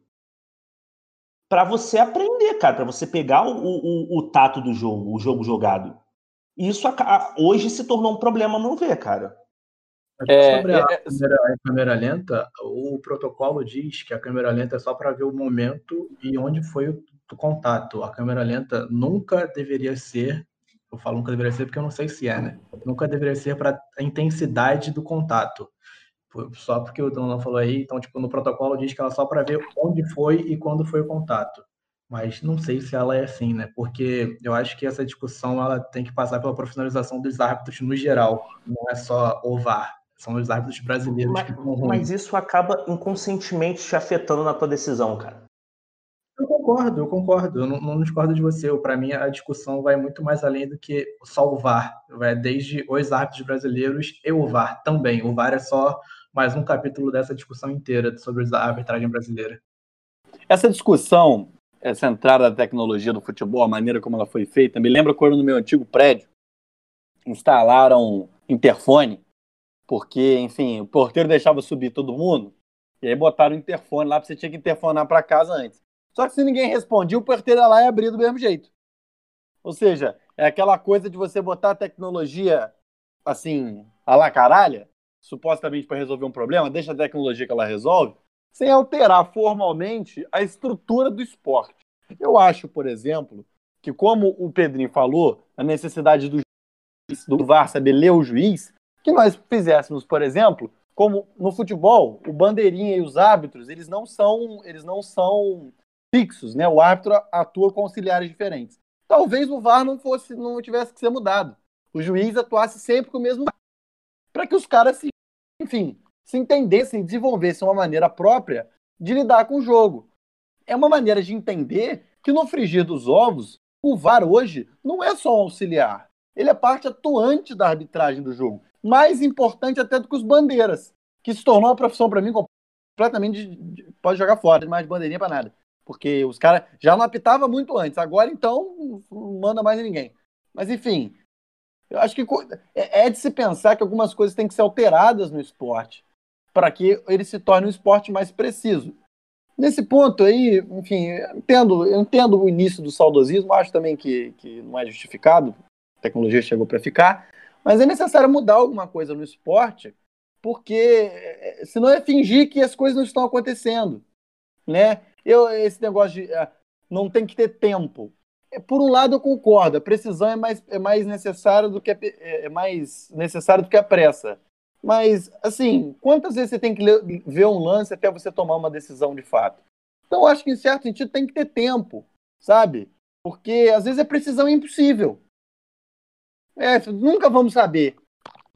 para você aprender, cara, para você pegar o, o, o, tato do jogo, o jogo jogado. E isso hoje se tornou um problema, não ver, cara. É, sobre a, é, é câmera, a, câmera, lenta, o protocolo diz que a câmera lenta é só para ver o momento e onde foi o contato. A câmera lenta nunca deveria ser, eu falo nunca deveria ser porque eu não sei se é, né? Nunca deveria ser para a intensidade do contato. Só porque o Donan falou aí, então, tipo, no protocolo diz que ela é só para ver onde foi e quando foi o contato. Mas não sei se ela é assim, né? Porque eu acho que essa discussão ela tem que passar pela profissionalização dos árbitros no geral, não é só o VAR. São os árbitros brasileiros mas, que estão ruins. Mas isso acaba inconscientemente te afetando na tua decisão, cara. Eu concordo, eu concordo. Eu não, não discordo de você. Para mim, a discussão vai muito mais além do que só o VAR. Vai desde os árbitros brasileiros e o VAR também. O VAR é só mais um capítulo dessa discussão inteira sobre a arbitragem brasileira. Essa discussão é centrada na tecnologia do futebol, a maneira como ela foi feita, me lembra quando no meu antigo prédio instalaram interfone, porque, enfim, o porteiro deixava subir todo mundo, e aí botaram o interfone lá, você tinha que interfonar para casa antes. Só que se ninguém respondia, o porteiro ia lá e abria do mesmo jeito. Ou seja, é aquela coisa de você botar a tecnologia assim, a la caralha, supostamente para resolver um problema, deixa a tecnologia que ela resolve, sem alterar formalmente a estrutura do esporte. Eu acho, por exemplo, que como o Pedrinho falou, a necessidade do, juiz, do VAR saber ler o juiz, que nós fizéssemos, por exemplo, como no futebol, o bandeirinha e os árbitros, eles não são, eles não são fixos, né? O árbitro atua com auxiliares diferentes. Talvez o VAR não fosse, não tivesse que ser mudado. O juiz atuasse sempre com o mesmo para que os caras se enfim, se entendessem desenvolvessem uma maneira própria de lidar com o jogo. É uma maneira de entender que no frigir dos ovos, o VAR hoje não é só um auxiliar. Ele é parte atuante da arbitragem do jogo. Mais importante até do que os bandeiras, que se tornou uma profissão para mim completamente. De, de, pode jogar fora, mais bandeirinha para nada. Porque os caras já não apitava muito antes. Agora, então, não manda mais ninguém. Mas, enfim, eu acho que é, é de se pensar que algumas coisas têm que ser alteradas no esporte para que ele se torne um esporte mais preciso. Nesse ponto aí, enfim, eu entendo, eu entendo o início do saudosismo, acho também que, que não é justificado, a tecnologia chegou para ficar, mas é necessário mudar alguma coisa no esporte, porque é, senão é fingir que as coisas não estão acontecendo, né? Eu, esse negócio de uh, não tem que ter tempo. É, por um lado eu concordo, a precisão é mais, é mais necessária do que a, é, é mais necessário do que a pressa. Mas, assim, quantas vezes você tem que ler, ver um lance até você tomar uma decisão de fato? Então, acho que, em certo sentido, tem que ter tempo, sabe? Porque, às vezes, a precisão é impossível. É, nunca vamos saber.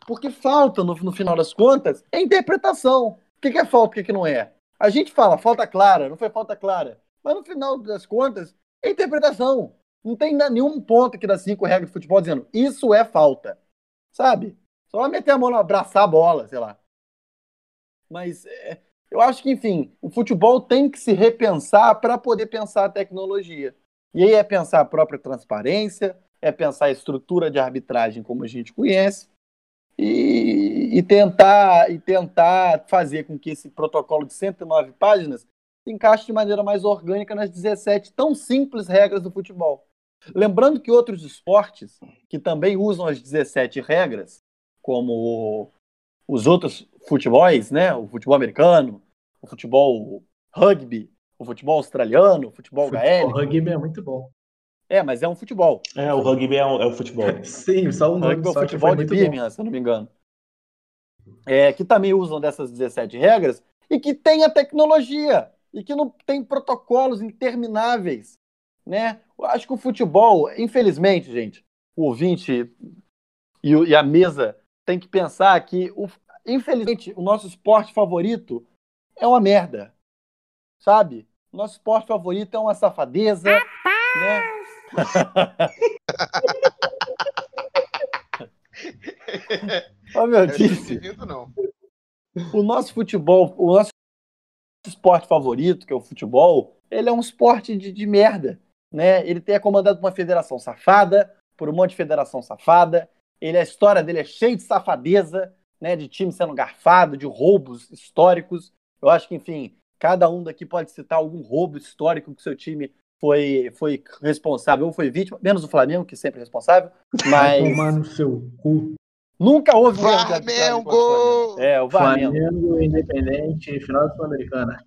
Porque falta, no, no final das contas, é interpretação. O que, que é falta, o que, que não é? A gente fala falta clara, não foi falta clara. Mas, no final das contas, é interpretação. Não tem nenhum ponto aqui das cinco regras de futebol dizendo isso é falta. Sabe? Só meter a mão, abraçar a bola, sei lá. Mas é, eu acho que, enfim, o futebol tem que se repensar para poder pensar a tecnologia. E aí é pensar a própria transparência, é pensar a estrutura de arbitragem como a gente conhece e, e, tentar, e tentar fazer com que esse protocolo de 109 páginas se encaixe de maneira mais orgânica nas 17 tão simples regras do futebol. Lembrando que outros esportes que também usam as 17 regras, como os outros futebols, né? O futebol americano, o futebol rugby, o futebol australiano, o futebol, HL. O rugby é muito bom. É, mas é um futebol. É, o rugby é, um, é o futebol. Sim, só o nome. Rugby é o futebol de Birmingham, se eu não me engano. É, que também usam dessas 17 regras e que tem a tecnologia e que não tem protocolos intermináveis né? Eu acho que o futebol, infelizmente, gente, o ouvinte e, o- e a mesa tem que pensar que, o- infelizmente, o nosso esporte favorito é uma merda, sabe? O nosso esporte favorito é uma safadeza, né? Ó, meu, disse não. o nosso futebol, o nosso esporte favorito, que é o futebol, ele é um esporte de, de merda, né? Ele tem- é comandado por uma federação safada, por um monte de federação safada. Ele, a história dele é cheia de safadeza, né? De time sendo garfado, de roubos históricos. Eu acho que, enfim, cada um daqui pode citar algum roubo histórico que seu time foi, foi responsável ou foi vítima, menos o Flamengo, que sempre é responsável, mas tomar no seu cu. nunca houve um Flamengo! Flamengo. É, o Flamengo. Flamengo, Independente, final da Sul-Americana.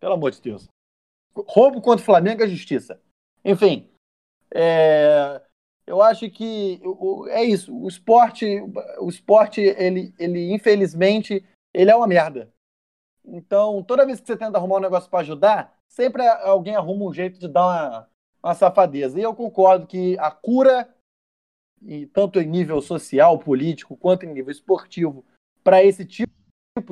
Pelo amor de Deus. Roubo contra o Flamengo é justiça. Enfim, é, eu acho que é isso. O esporte, o esporte ele, ele, infelizmente, ele é uma merda. Então, toda vez que você tenta arrumar um negócio para ajudar, sempre alguém arruma um jeito de dar uma, uma safadeza. E eu concordo que a cura, e tanto em nível social, político, quanto em nível esportivo, para esse tipo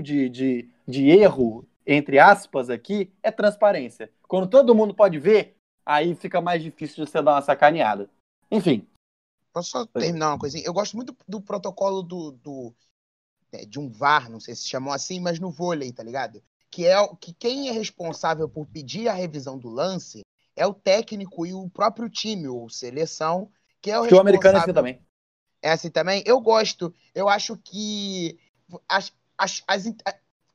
de, de, de erro, entre aspas, aqui, é transparência. Quando todo mundo pode ver, aí fica mais difícil de você dar uma sacaneada. Enfim, Posso só terminar uma coisinha? Eu gosto muito do protocolo do, do- é, de um VAR, não sei se chamou assim, mas no vôlei, tá ligado? Que é o- que quem é responsável por pedir a revisão do lance é o técnico e o próprio time, ou seleção, que é o que o americano é assim também. É assim também? Eu gosto. Eu acho que as, as, as,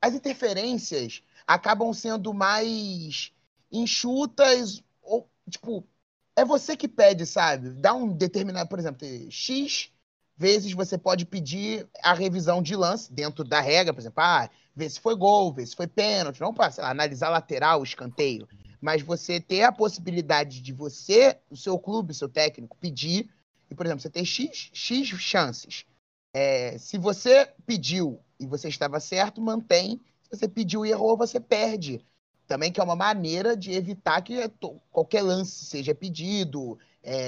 as interferências acabam sendo mais enxutas, ou, tipo, é você que pede, sabe? Dá um determinado, por exemplo, X vezes você pode pedir a revisão de lance dentro da regra, por exemplo, ah, ver se foi gol, ver se foi pênalti, não para analisar lateral, escanteio, mas você ter a possibilidade de você, o seu clube, o seu técnico, pedir e, por exemplo, você tem X, X chances. É, se você pediu e você estava certo, mantém. Se você pediu e errou, você perde. Também que é uma maneira de evitar que qualquer lance seja pedido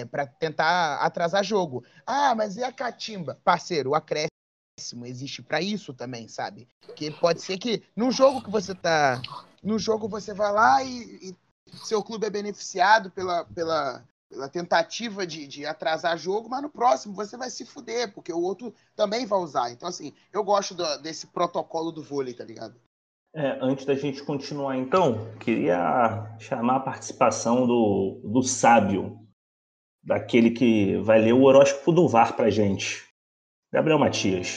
para tentar atrasar jogo. Ah, mas e a catimba? Parceiro, o acréscimo existe para isso também, sabe? Que pode ser que no jogo que você tá. No jogo você vai lá e, e seu clube é beneficiado pela, pela, pela tentativa de, de atrasar jogo, mas no próximo você vai se fuder, porque o outro também vai usar. Então, assim, eu gosto do- desse protocolo do vôlei, tá ligado? É, antes da gente continuar, então, queria chamar a participação do, do sábio, daquele que vai ler o horóscopo do VAR pra gente. Gabriel Matias.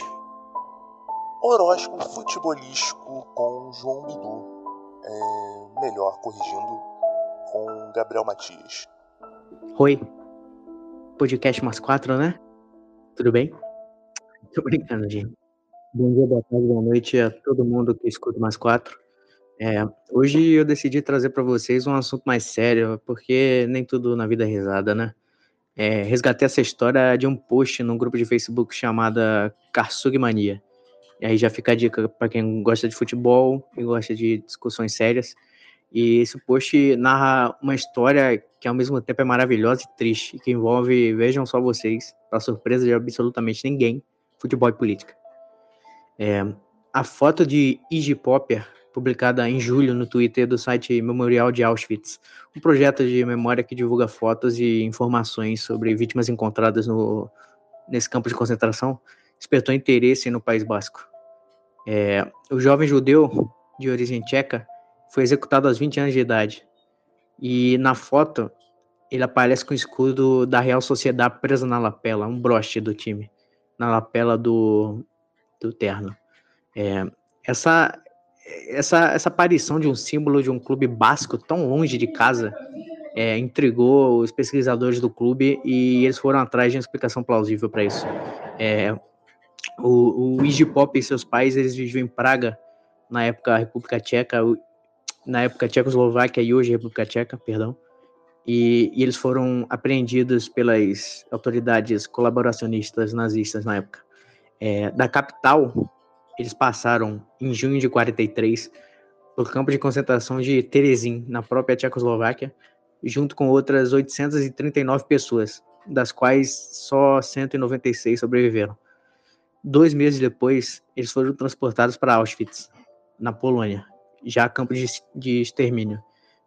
Horóscopo futebolístico com João Bidu. É, melhor, corrigindo, com Gabriel Matias. Oi. Podcast mais quatro, né? Tudo bem? Tô brincando, gente. Bom dia, boa tarde, boa noite a todo mundo que escuta mais quatro. É, hoje eu decidi trazer para vocês um assunto mais sério, porque nem tudo na vida é risada, né? É, resgatei essa história de um post num grupo de Facebook chamada Karsug Mania. E aí já fica a dica para quem gosta de futebol e gosta de discussões sérias. E esse post narra uma história que ao mesmo tempo é maravilhosa e triste, que envolve, vejam só vocês, para surpresa de absolutamente ninguém, futebol e política. É, a foto de Iggy Popper, publicada em julho no Twitter do site Memorial de Auschwitz, um projeto de memória que divulga fotos e informações sobre vítimas encontradas no, nesse campo de concentração, despertou interesse no País Basco. É, o jovem judeu de origem tcheca foi executado aos 20 anos de idade. E na foto, ele aparece com o escudo da Real Sociedade preso na lapela, um broche do time, na lapela do, do terno. É, essa, essa, essa aparição de um símbolo de um clube basco tão longe de casa é, intrigou os pesquisadores do clube e eles foram atrás de uma explicação plausível para isso. É, o, o Iggy Pop e seus pais eles viviam em Praga na época República Tcheca, na época Tchecoslováquia e hoje República Tcheca, perdão. E, e eles foram apreendidos pelas autoridades colaboracionistas nazistas na época. É, da capital, eles passaram em junho de 43 pelo campo de concentração de Terezin, na própria Tchecoslováquia, junto com outras 839 pessoas, das quais só 196 sobreviveram. Dois meses depois, eles foram transportados para Auschwitz, na Polônia, já campo de, de extermínio,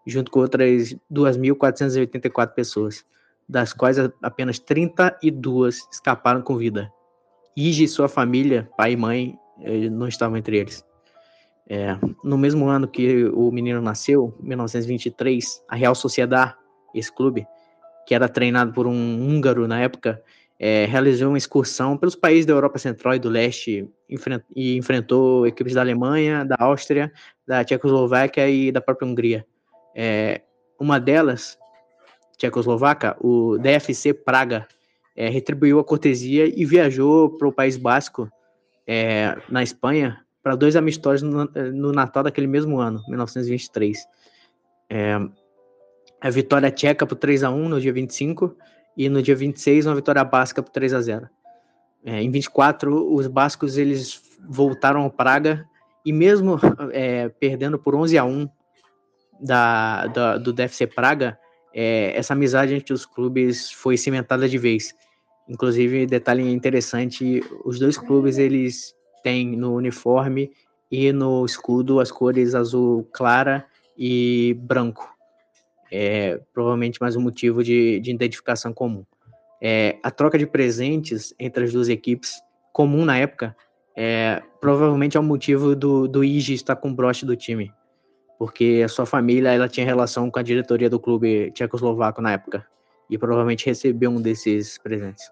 junto com outras 2.484 pessoas, das quais apenas 32 escaparam com vida. Ige e sua família, pai e mãe, eh, não estavam entre eles. É, no mesmo ano que o menino nasceu, 1923, a Real Sociedad, esse clube, que era treinado por um húngaro na época, é, realizou uma excursão pelos países da Europa Central e do Leste e enfrentou equipes da Alemanha, da Áustria, da Tchecoslováquia e da própria Hungria. É, uma delas, Tchecoslovaca, o DFC Praga, é, retribuiu a cortesia e viajou para o País Basco, é, na Espanha, para dois amistosos no, no Natal daquele mesmo ano, 1923. É, a vitória tcheca por 3 a 1 no dia 25 e no dia 26 uma vitória basca por 3 a 0. É, em 24 os bascos eles voltaram ao Praga e mesmo é, perdendo por 11 a 1 da, da- do DFC Praga, é, essa amizade entre os clubes foi cimentada de vez. Inclusive, detalhe interessante, os dois clubes eles têm no uniforme e no escudo as cores azul clara e branco. É provavelmente mais um motivo de, de identificação comum. É, a troca de presentes entre as duas equipes, comum na época, é, provavelmente é o motivo do, do estar com o broche do time, porque a sua família ela tinha relação com a diretoria do clube tchecoslovaco na época, e provavelmente recebeu um desses presentes.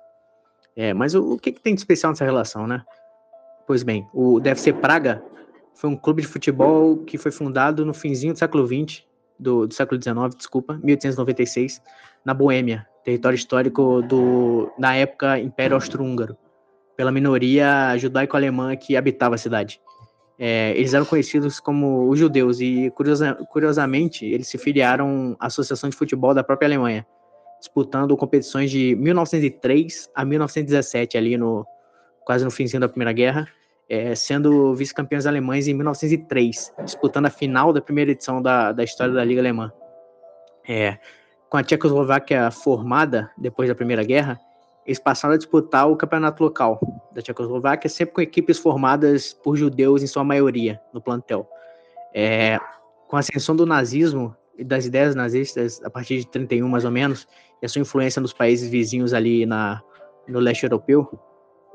É, mas o, o que, que tem de especial nessa relação, né? Pois bem, o DFC Praga foi um clube de futebol que foi fundado no finzinho do século XX, do, do século XIX, desculpa, 1896, na Boêmia, território histórico do, na época, Império Austro-Húngaro, pela minoria judaico-alemã que habitava a cidade. É, eles eram conhecidos como os judeus e, curiosa, curiosamente, eles se filiaram à Associação de Futebol da própria Alemanha, disputando competições de 1903 a 1917, ali no quase no finzinho da Primeira Guerra, é, sendo vice-campeões alemães em 1903, disputando a final da primeira edição da, da história da Liga Alemã. É, com a Tchecoslováquia formada depois da Primeira Guerra, eles passaram a disputar o campeonato local da Tchecoslováquia, sempre com equipes formadas por judeus em sua maioria no plantel. É, com a ascensão do nazismo das ideias nazistas a partir de 31 mais ou menos, e a sua influência nos países vizinhos ali na, no leste europeu,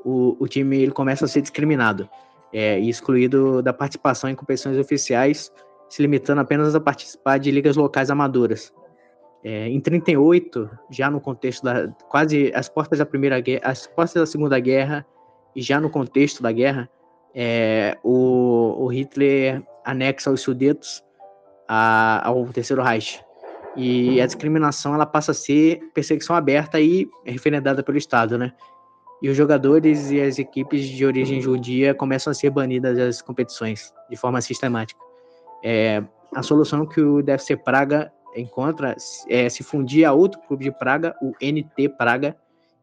o, o time ele começa a ser discriminado é, e excluído da participação em competições oficiais, se limitando apenas a participar de ligas locais amadoras. É, em 38, já no contexto da quase as portas da primeira guerra, as portas da segunda guerra e já no contexto da guerra, é, o, o Hitler anexa os Sudetos a- ao terceiro Reich e a discriminação ela passa a ser perseguição aberta e referendada pelo Estado, né? E os jogadores e as equipes de origem judia começam a ser banidas das competições de forma sistemática. É, a solução que o DFC Praga encontra é se fundir a outro clube de Praga, o NT Praga,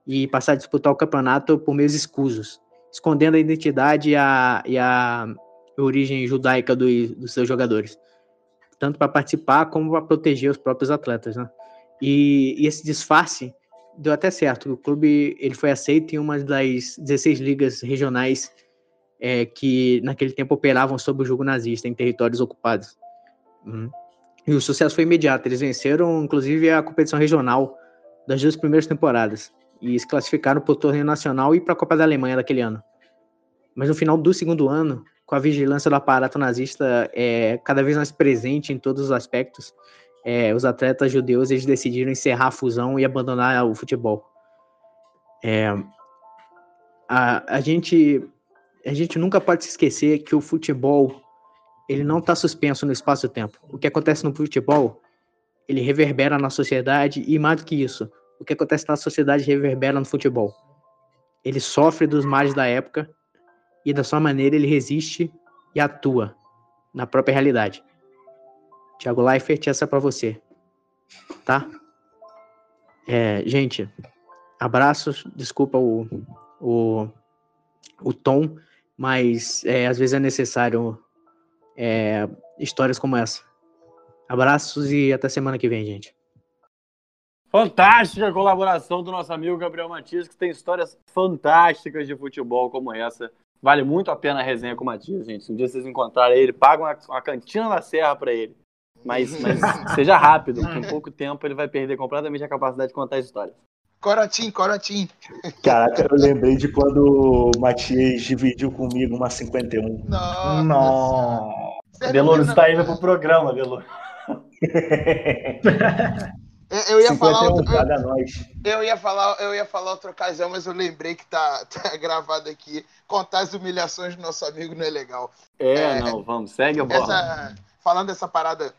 e passar a disputar o campeonato por meios escusos, escondendo a identidade e a, e a origem judaica do- dos seus jogadores, tanto para participar como para proteger os próprios atletas, né? E, e esse disfarce deu até certo. O clube ele foi aceito em uma das 16 ligas regionais é, que naquele tempo operavam sob o jogo nazista em territórios ocupados. Uhum. E o sucesso foi imediato. Eles venceram, inclusive, a competição regional das duas primeiras temporadas e se classificaram para o torneio nacional e para a Copa da Alemanha daquele ano. Mas no final do segundo ano, com a vigilância do aparato nazista é, cada vez mais presente em todos os aspectos, é, os atletas judeus eles decidiram encerrar a fusão e abandonar o futebol. É, a, a, gente, a gente nunca pode se esquecer que o futebol ele não está suspenso no espaço-tempo. O que acontece no futebol, ele reverbera na sociedade e mais do que isso, o que acontece na sociedade reverbera no futebol. Ele sofre dos males da época e da sua maneira ele resiste e atua na própria realidade. Tiago Leifert, essa é para você, tá? É, gente, abraços, desculpa o, o, o tom, mas é, às vezes é necessário é, histórias como essa. Abraços e até semana que vem, gente. Fantástica colaboração do nosso amigo Gabriel Matias, que tem histórias fantásticas de futebol como essa. Vale muito a pena a resenha com o Matias, gente. Se um dia vocês encontrarem ele, pagam uma, uma cantina da serra para ele. Mas, mas seja rápido, porque em pouco tempo ele vai perder completamente a capacidade de contar histórias. Corotim, corotim. Caraca, eu lembrei de quando o Matias dividiu comigo uma 51. Nossa. Nossa. Você Deloro está indo pro programa, Deloro. Eu, eu ia falar 51 outro, eu, eu ia falar, eu ia falar outra ocasião, mas eu lembrei que tá, tá gravado aqui. Contar as humilhações do nosso amigo não é legal. É, É, não, vamos, segue a bola. Essa, falando dessa parada,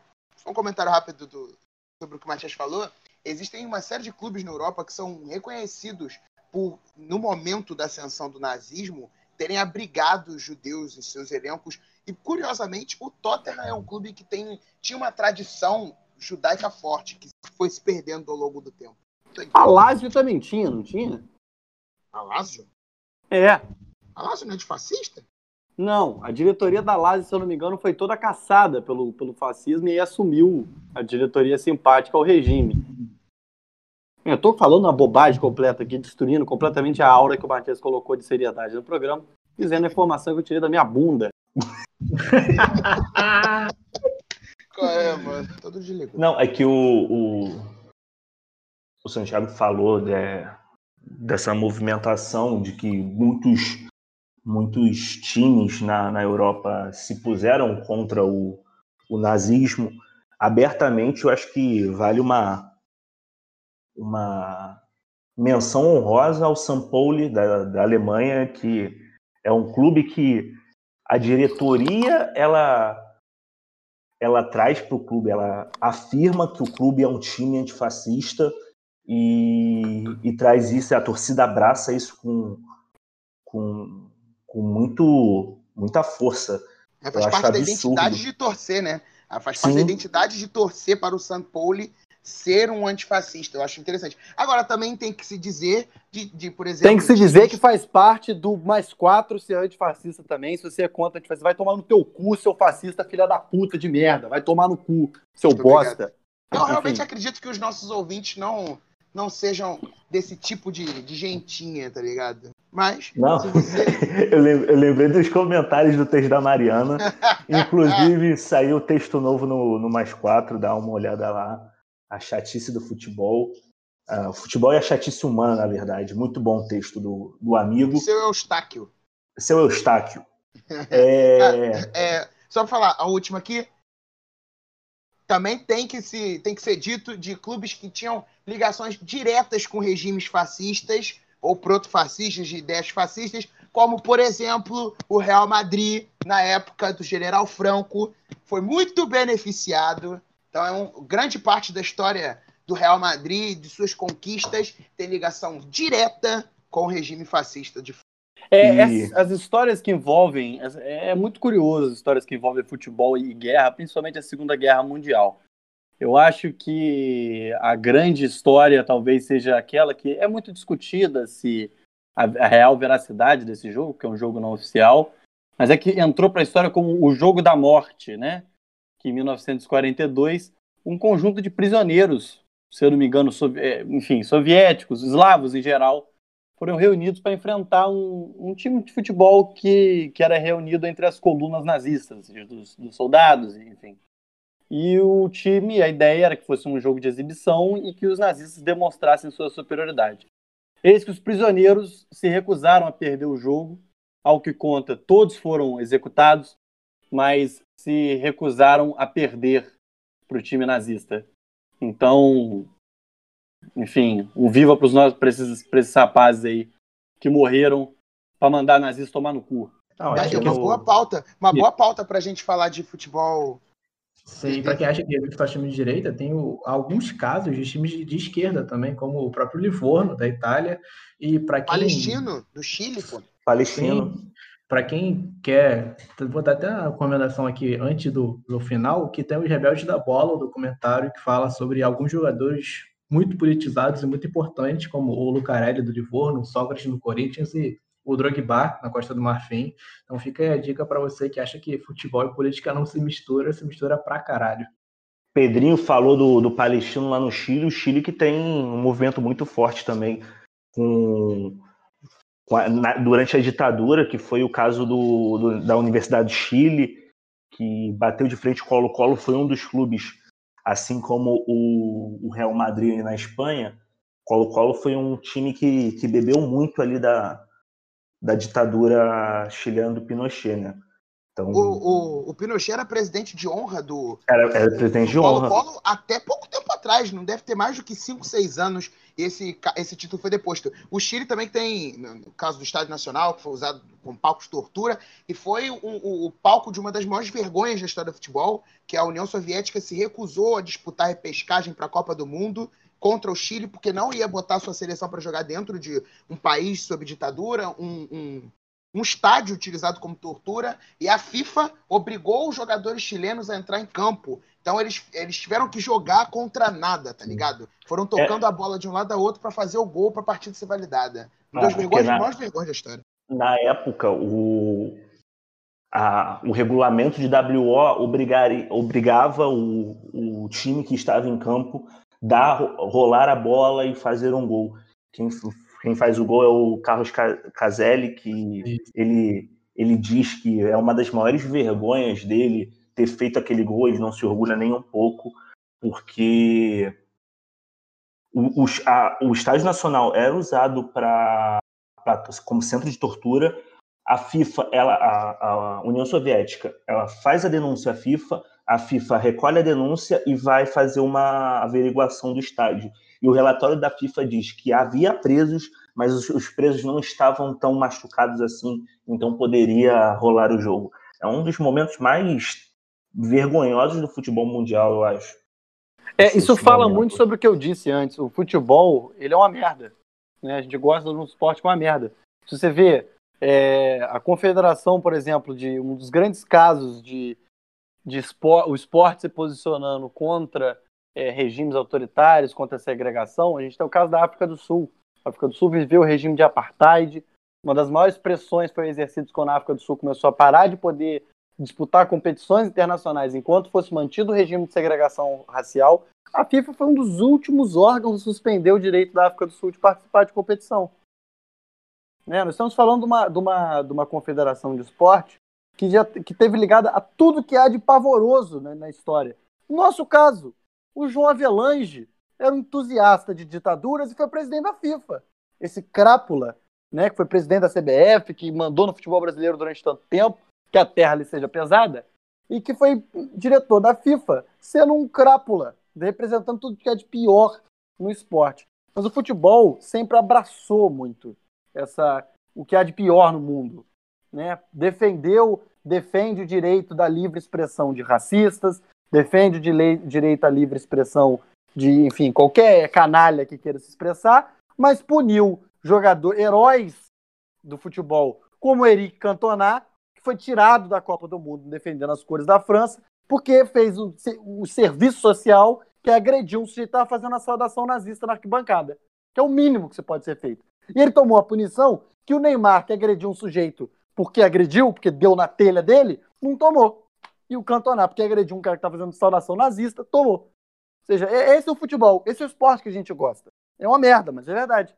um comentário rápido do- sobre o que o Matias falou. Existem uma série de clubes na Europa que são reconhecidos por, no momento da ascensão do nazismo, terem abrigado os judeus em seus elencos. E, curiosamente, o Tottenham é um clube que tem, tinha uma tradição judaica forte, que foi se perdendo ao longo do tempo. A Lazio também tinha, não tinha? A Lazio? É. A Lazio não é de fascista? Não, a diretoria da Lazio, se eu não me engano, foi toda caçada pelo, pelo fascismo e aí assumiu a diretoria simpática ao regime. Eu tô falando uma bobagem completa aqui, destruindo completamente a aura que o Matias colocou de seriedade no programa, dizendo a informação que eu tirei da minha bunda. Qual é, mano? Todo desligou. Não, é que o, o, o Santiago falou de- dessa movimentação de que muitos, muitos times na, na Europa se puseram contra o, o nazismo abertamente. Eu acho que vale uma, uma menção honrosa ao São Paulo da, da Alemanha, que é um clube que a diretoria ela ela traz para o clube, ela afirma que o clube é um time antifascista e, e traz isso, a torcida abraça isso com, com, com muito, muita força. É, faz Eu parte da absurdo. identidade de torcer, né? Ah, Faz parte da Sim. identidade de torcer para o São Paulo ser um antifascista. Eu acho interessante. Agora, também tem que se dizer, de, de, por exemplo. Tem que se dizer times- que faz parte do mais quatro ser antifascista também. Se você é contra antifascista, vai tomar no teu cu, seu fascista, filha da puta de merda. Vai tomar no cu, seu Muito bosta. Eu realmente Enfim. acredito que os nossos ouvintes não, não sejam desse tipo de, de gentinha, tá ligado? Mas, Não, você. eu lem- eu lembrei dos comentários do texto da Mariana. Inclusive, saiu texto novo no, no Mais 4, dá uma olhada lá. A chatice do futebol. Ah, o futebol e a chatice humana, na verdade. Muito bom o texto do, do amigo. Seu Eustáquio. Seu Eustáquio. É, É, só pra falar, a última aqui. Também tem que, se, tem que ser dito de clubes que tinham ligações diretas com regimes fascistas ou protofascistas, de ideias fascistas, como, por exemplo, o Real Madrid, na época do General Franco, foi muito beneficiado. Então, é um, grande parte da história do Real Madrid, de suas conquistas, tem ligação direta com o regime fascista de É, E- as, as histórias que envolvem. as- É, muito curioso as histórias que envolvem futebol e guerra, principalmente a Segunda Guerra Mundial. Eu acho que a grande história talvez seja aquela que é muito discutida se a, a real veracidade desse jogo, que é um jogo não oficial, mas é que entrou para a história como o jogo da morte, né? Em 1942 um conjunto de prisioneiros, se eu não me engano, sovi- é, enfim, soviéticos, eslavos em geral, foram reunidos para enfrentar um, um time de futebol que, que era reunido entre as colunas nazistas, dos, dos soldados, enfim. E o time, a ideia era que fosse um jogo de exibição e que os nazistas demonstrassem sua superioridade. Eis que os prisioneiros se recusaram a perder o jogo, ao que conta, todos foram executados, mas se recusaram a perder para o time nazista. Então, enfim, um viva para esses, pra esses rapazes aí que morreram para mandar nazistas tomar no cu. Não, É, acho que uma o- boa pauta. Uma boa pauta pra gente falar de futebol. Sim, para quem acha que é só time de direita, tem o- alguns casos de times de, de esquerda também, como o próprio Livorno, da Itália. E para quem. Palestino, do Chile, pô. Palestino. Para quem quer, vou dar até uma recomendação aqui antes do, do final, que tem os Rebeldes da Bola, o documentário que fala sobre alguns jogadores muito politizados e muito importantes, como o Lucarelli do Livorno, o Sócrates no Corinthians e o Drogba na Costa do Marfim. Então fica a dica para você que acha que futebol e política não se mistura, se mistura pra caralho. Pedrinho falou do, do palestino lá no Chile, o Chile que tem um movimento muito forte também com, na, durante a ditadura, que foi o caso do, do, da Universidade do Chile, que bateu de frente com o Colo-Colo, foi um dos clubes, assim como o, o Real Madrid na Espanha, Colo-Colo foi um time que, que bebeu muito ali da, da ditadura chilena do Pinochet, né? Então, O, o, o Pinochet era presidente de honra do, era, era presidente de do honra. Colo-Colo até pouco tempo atrás, não deve ter mais do que 5, 6 anos, esse, esse título foi deposto. O Chile também tem, no caso do Estádio Nacional, que foi usado como palco de tortura, e foi o, o- o palco de uma das maiores vergonhas da história do futebol, que a União Soviética se recusou a disputar repescagem para a Copa do Mundo contra o Chile, porque não ia botar sua seleção para jogar dentro de um país sob ditadura, um, um, um estádio utilizado como tortura, e a FIFA obrigou os jogadores chilenos a entrar em campo. Então eles, eles tiveram que jogar contra nada, tá ligado? Foram tocando a bola de um lado a outro para fazer o gol para a partida ser validada. Uma Ah, das porque vergonhas, na- maiores vergonhas da história. Na época, o, a- o regulamento de WO obrigari- obrigava o, o time que estava em campo dar rolar a bola e fazer um gol. Quem, quem faz o gol é o Carlos Ca- Caselli, que ele, ele diz que é uma das maiores vergonhas dele ter feito aquele gol, ele não se orgulha nem um pouco, porque o, o, a- o Estádio Nacional era usado para como centro de tortura. A FIFA, ela, a, a União Soviética, ela faz a denúncia à FIFA, a FIFA recolhe a denúncia e vai fazer uma averiguação do estádio. E o relatório da FIFA diz que havia presos, mas os, os presos não estavam tão machucados assim, então poderia rolar o jogo. É um dos momentos mais vergonhosos do futebol mundial, eu acho. É, isso fala momento. muito sobre o que eu disse antes. O futebol, ele é uma merda. Né? A gente gosta de um esporte com uma merda. Se você vê é, a confederação, por exemplo, de um dos grandes casos de, de espor, o esporte se posicionando contra é, regimes autoritários, contra a segregação, a gente tem o caso da África do Sul. A África do Sul viveu o regime de apartheid. Uma das maiores pressões foi exercida quando a África do Sul começou a parar de poder disputar competições internacionais enquanto fosse mantido o regime de segregação racial, a FIFA foi um dos últimos órgãos a suspender o direito da África do Sul de participar de competição. Né? Nós estamos falando de uma, de, uma, de uma confederação de esporte que, já, que teve ligada a tudo que há de pavoroso né, na história. No nosso caso, o João Avelange era um entusiasta de ditaduras e foi presidente da FIFA. Esse crápula, né, que foi presidente da CBF, que mandou no futebol brasileiro durante tanto tempo, que a terra lhe seja pesada, e que foi diretor da FIFA, sendo um crápula, representando tudo que é de pior no esporte. Mas o futebol sempre abraçou muito essa o que há de pior no mundo, né? Defendeu, defende o direito da livre expressão de racistas, defende o direito à livre expressão de, enfim, qualquer canalha que queira se expressar, mas puniu jogador heróis do futebol, como Eric Cantona, foi tirado da Copa do Mundo defendendo as cores da França, porque fez o, o serviço social que agrediu um sujeito que estava fazendo a saudação nazista na arquibancada, que é o mínimo que você pode ser feito. E ele tomou a punição que o Neymar, que agrediu um sujeito porque agrediu, porque deu na telha dele, não tomou. E o Cantona, porque agrediu um cara que está fazendo saudação nazista, tomou. Ou seja, é- esse é o futebol, esse é o esporte que a gente gosta. É uma merda, mas é verdade.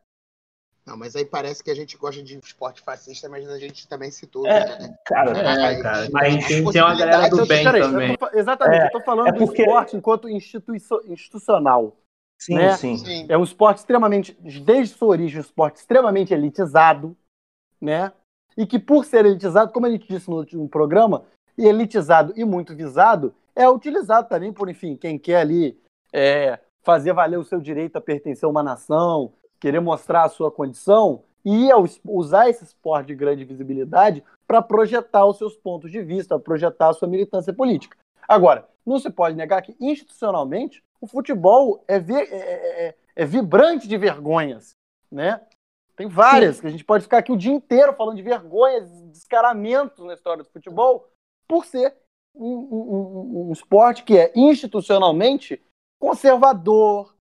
Não, mas aí parece que a gente gosta de esporte fascista, mas a gente também citou. É, né? Cara, É, cara. Mas tem, tem uma galera do bem Peraí, eu também. tô exatamente, É, eu tô falando é do porque- esporte enquanto institucional. sim, né? sim. Sim. É um esporte extremamente, desde sua origem, um esporte extremamente elitizado, né? E que por ser elitizado, como a gente disse no último programa, e elitizado e muito visado, é utilizado também por, enfim, quem quer ali é, fazer valer o seu direito a pertencer a uma nação, querer mostrar a sua condição, e usar esse esporte de grande visibilidade para projetar os seus pontos de vista, projetar a sua militância política. Agora, não se pode negar que, institucionalmente, o futebol é, vi- é- é- é vibrante de vergonhas, né? Tem várias, que a gente pode ficar aqui o dia inteiro falando de vergonhas, descaramentos na história do futebol, por ser um, um- um- um esporte que é institucionalmente conservador,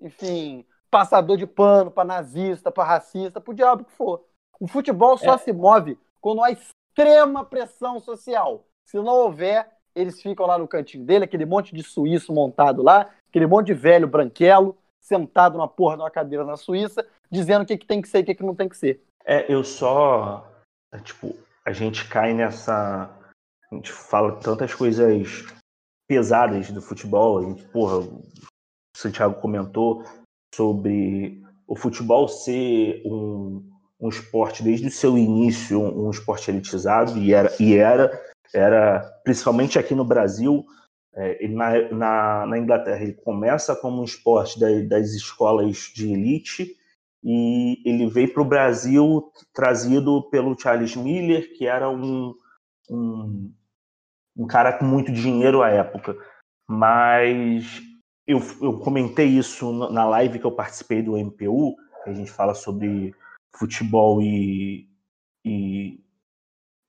enfim, passador de pano para nazista, para racista, para o diabo que for. O futebol só se move quando há extrema pressão social. Se não houver eles ficam lá no cantinho dele, aquele monte de suíço montado lá, aquele monte de velho branquelo, sentado na porra de uma cadeira na Suíça, dizendo o que, que tem que ser e o que, que não tem que ser. É, eu só. é, Tipo, a gente cai nessa. A gente fala tantas coisas pesadas do futebol. A gente, porra, o Santiago comentou sobre o futebol ser um, um esporte desde o seu início, um, esporte elitizado, e era, e era, era principalmente aqui no Brasil. é, na, na, na Inglaterra, ele começa como um esporte da- das escolas de elite, e ele veio para o Brasil trazido pelo Charles Miller, que era um, um, um cara com muito dinheiro à época. Mas eu, eu comentei isso na live que eu participei do MPU, que a gente fala sobre futebol e, e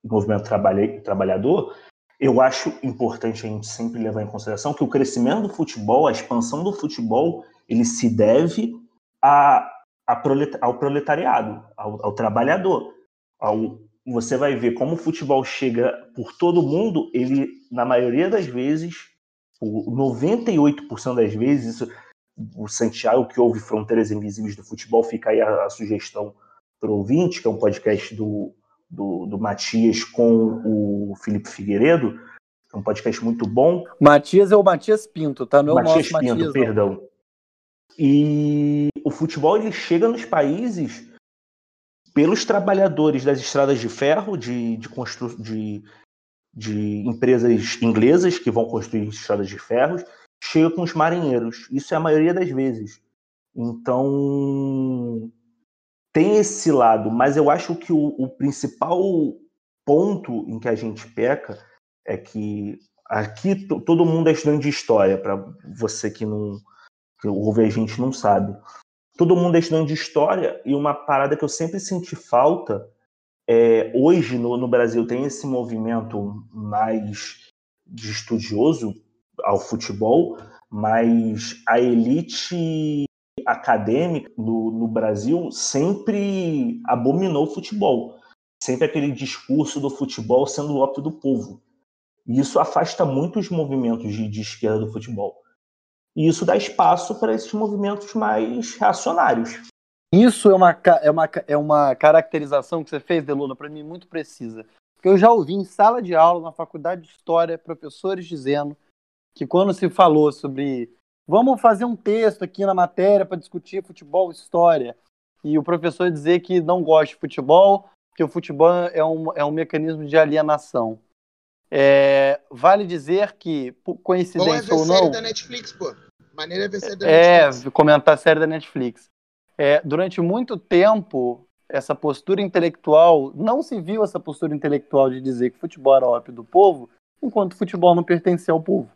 movimento trabalha- trabalhador. Eu acho importante a gente sempre levar em consideração que o crescimento do futebol, a expansão do futebol, ele se deve a, a prolet- ao proletariado, ao, ao trabalhador. Ao, você vai ver como o futebol chega por todo mundo, ele, na maioria das vezes, por 98% das vezes, isso, o Santiago, que ouve Fronteiras Invisíveis do Futebol, fica aí a, a sugestão para o ouvinte, que é um podcast do, do, do Matias com o Felipe Figueiredo, é um podcast muito bom, Matias é o Matias Pinto, tá? Não é o Matias nosso Pinto, Matias. não. perdão. E o futebol ele chega nos países pelos trabalhadores das estradas de ferro, de, de, constru... de, de empresas inglesas que vão construir estradas de ferro, chega com os marinheiros. Isso é a maioria das vezes. Então tem esse lado, mas eu acho que o, o principal ponto em que a gente peca é que aqui to- todo mundo é estudante de história, para você que não que ouve a gente não sabe. Todo mundo é estudante de história e uma parada que eu sempre senti falta é hoje no, no Brasil tem esse movimento mais de estudioso ao futebol, mas a elite acadêmica no, no Brasil sempre abominou o futebol. Sempre aquele discurso do futebol sendo o ópio do povo. E isso afasta muito os movimentos de, de esquerda do futebol. E isso dá espaço para esses movimentos mais reacionários. Isso é uma, é uma, é uma caracterização que você fez, Deluna, para mim muito precisa. Porque eu já ouvi em sala de aula, na faculdade de História, professores dizendo que quando se falou sobre vamos fazer um texto aqui na matéria para discutir futebol e história, e o professor dizer que não gosta de futebol, que o futebol é um, é um mecanismo de alienação. É, vale dizer que, por é coincidência ou série não. da Netflix, pô. Maneira é ver série da É, Netflix. comentar a série da Netflix. É, durante muito tempo, essa postura intelectual, não se viu essa postura intelectual de dizer que futebol era ópio do povo, enquanto futebol não pertencia ao povo.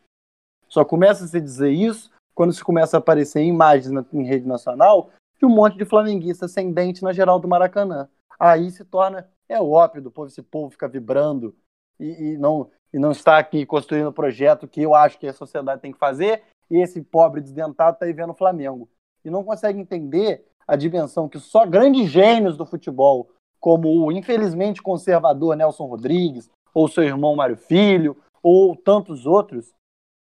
Só começa a se dizer isso quando se começa a aparecer imagens na, em rede nacional de um monte de flamenguista sem dente na geral do Maracanã. Aí se torna, é ópio do povo, esse povo fica vibrando e, e não, e não está aqui construindo o projeto que eu acho que a sociedade tem que fazer, e esse pobre desdentado está aí vendo o Flamengo. E não consegue entender a dimensão que só grandes gênios do futebol, como o infelizmente conservador Nelson Rodrigues, ou seu irmão Mário Filho, ou tantos outros,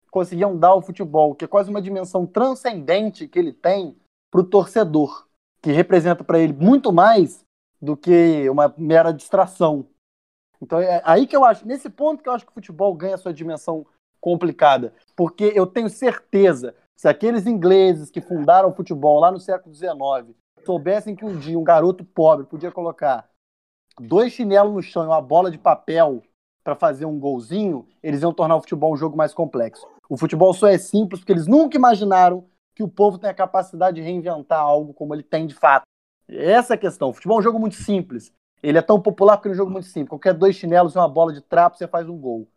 conseguiam dar ao futebol, que é quase uma dimensão transcendente que ele tem para o torcedor, que representa para ele muito mais do que uma mera distração. Então é aí que eu acho, nesse ponto que eu acho que o futebol ganha sua dimensão complicada, porque eu tenho certeza, se aqueles ingleses que fundaram o futebol lá no século XIX soubessem que um dia um garoto pobre podia colocar dois chinelos no chão e uma bola de papel para fazer um golzinho, eles iam tornar o futebol um jogo mais complexo. O futebol só é simples porque eles nunca imaginaram que o povo tem a capacidade de reinventar algo como ele tem de fato. Essa é a questão. O futebol é um jogo muito simples. Ele é tão popular porque é um jogo muito simples. Qualquer dois chinelos e uma bola de trapo, você faz um gol.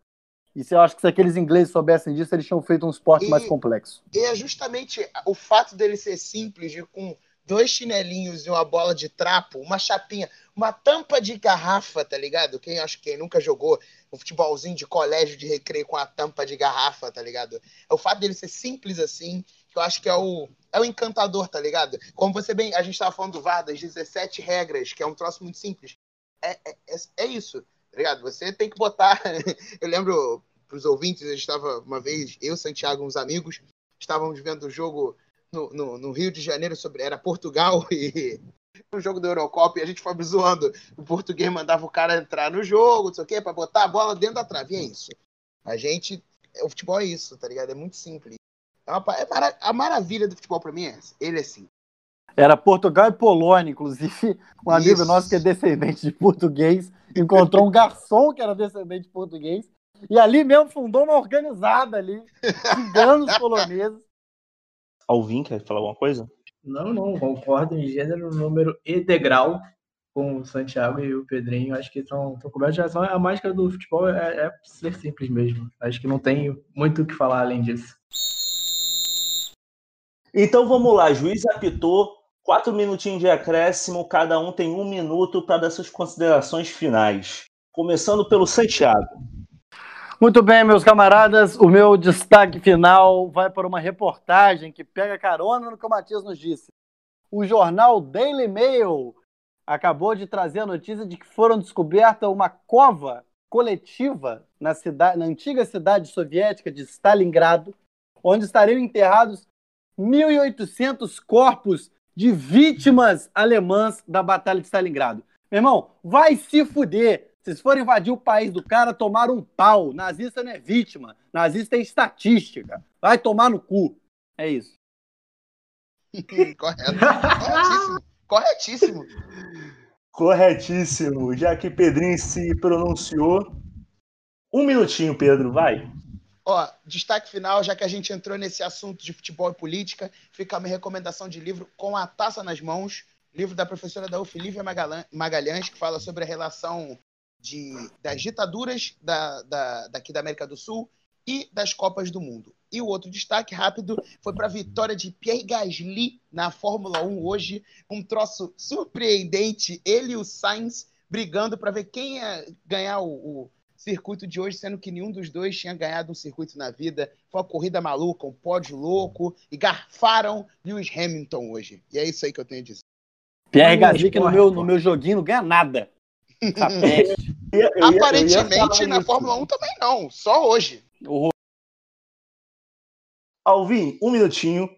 E se eu acho que se aqueles ingleses soubessem disso, eles tinham feito um esporte E- mais complexo. E é justamente o fato dele ser simples, de com dois chinelinhos e uma bola de trapo, uma chapinha, uma tampa de garrafa, tá ligado? Quem acho que quem nunca jogou um futebolzinho de colégio de recreio com a tampa de garrafa, tá ligado? É o fato dele ser simples assim, que eu acho que é o, é o encantador, tá ligado? Como você bem, a gente tava falando do VAR, das 17 regras, que é um troço muito simples. É, é, é, é isso, ligado? Você tem que botar. Eu lembro, os ouvintes, a gente estava uma vez, eu, Santiago, uns amigos, estávamos vendo o jogo no, no, no Rio de Janeiro sobre era Portugal e o jogo da Eurocopa e a gente foi zoando. O português mandava o cara entrar no jogo, não sei o quê, para botar a bola dentro da trave. E é isso. A gente. O futebol é isso, tá ligado? É muito simples. É uma, é mara- a maravilha do futebol pra mim é essa. Ele é assim. Era Portugal e Polônia, inclusive. Um amigo Isso. nosso que é descendente de português encontrou um garçom que era descendente de português. E ali mesmo fundou uma organizada ali, xingando os poloneses. Alvin, quer falar alguma coisa? Não, não, concordo em gênero, número e degrau com o Santiago e o Pedrinho. Acho que estão cobertos de razão. A mágica do futebol é, é ser simples mesmo. Acho que não tem muito o que falar além disso. Então vamos lá, juiz apitou, quatro minutinhos de acréscimo, cada um tem um minuto para dar suas considerações finais. Começando pelo Santiago. Muito bem, meus camaradas, o meu destaque final vai para uma reportagem que pega carona no que o Matias nos disse. O jornal Daily Mail acabou de trazer a notícia de que foram descoberta uma cova coletiva na, cidade, na antiga cidade soviética de Stalingrado, onde estariam enterrados 1.800 corpos de vítimas alemãs da Batalha de Stalingrado. Meu irmão, vai se fuder. Se vocês forem invadir o país do cara, tomaram um pau. Nazista não é vítima. Nazista é estatística. Vai tomar no cu. É isso. Correto. Corretíssimo. Corretíssimo. Corretíssimo. Já que Pedrinho se pronunciou. Um minutinho, Pedro, vai. Ó, destaque final, já que a gente entrou nesse assunto de futebol e política, fica a minha recomendação de livro Com a Taça nas Mãos, livro da professora da UF, Lívia Magalhães, que fala sobre a relação de, das ditaduras da, da, daqui da América do Sul e das Copas do Mundo. E o outro destaque rápido foi para a vitória de Pierre Gasly na Fórmula 1 hoje, um troço surpreendente, ele e o Sainz brigando para ver quem ia ganhar o, o circuito de hoje, sendo que nenhum dos dois tinha ganhado um circuito na vida. Foi uma corrida maluca, um pódio louco, e garfaram Lewis Hamilton hoje. E é isso aí que eu tenho a dizer. Pierre Gasly, que no meu, no meu joguinho não ganha nada. Eu ia- eu ia- Aparentemente, na isso. Fórmula 1 também não, só hoje. Alvin, um minutinho.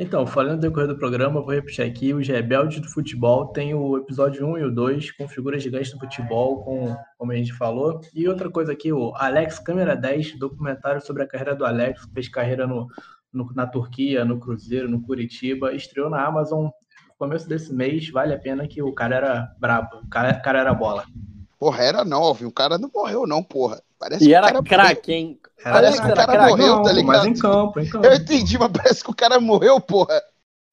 Então, falando no decorrer do programa, vou repetir aqui, os Rebeldes do Futebol tem o episódio 1 e o 2, com figuras gigantes do futebol, com, como a gente falou. E outra coisa aqui, o Alex Câmera 10, documentário sobre a carreira do Alex, fez carreira no, no- na Turquia, no Cruzeiro, no Curitiba, estreou na Amazon no começo desse mês, vale a pena que o cara era brabo, o cara, o cara era bola. Porra, era não, Alvin. O cara não morreu, não, porra. Parece E que o era craque, hein? Era Parece que o era cara craque. morreu, tá Não, mas ligado? em campo, em campo. Eu entendi, mas parece que o cara morreu, porra.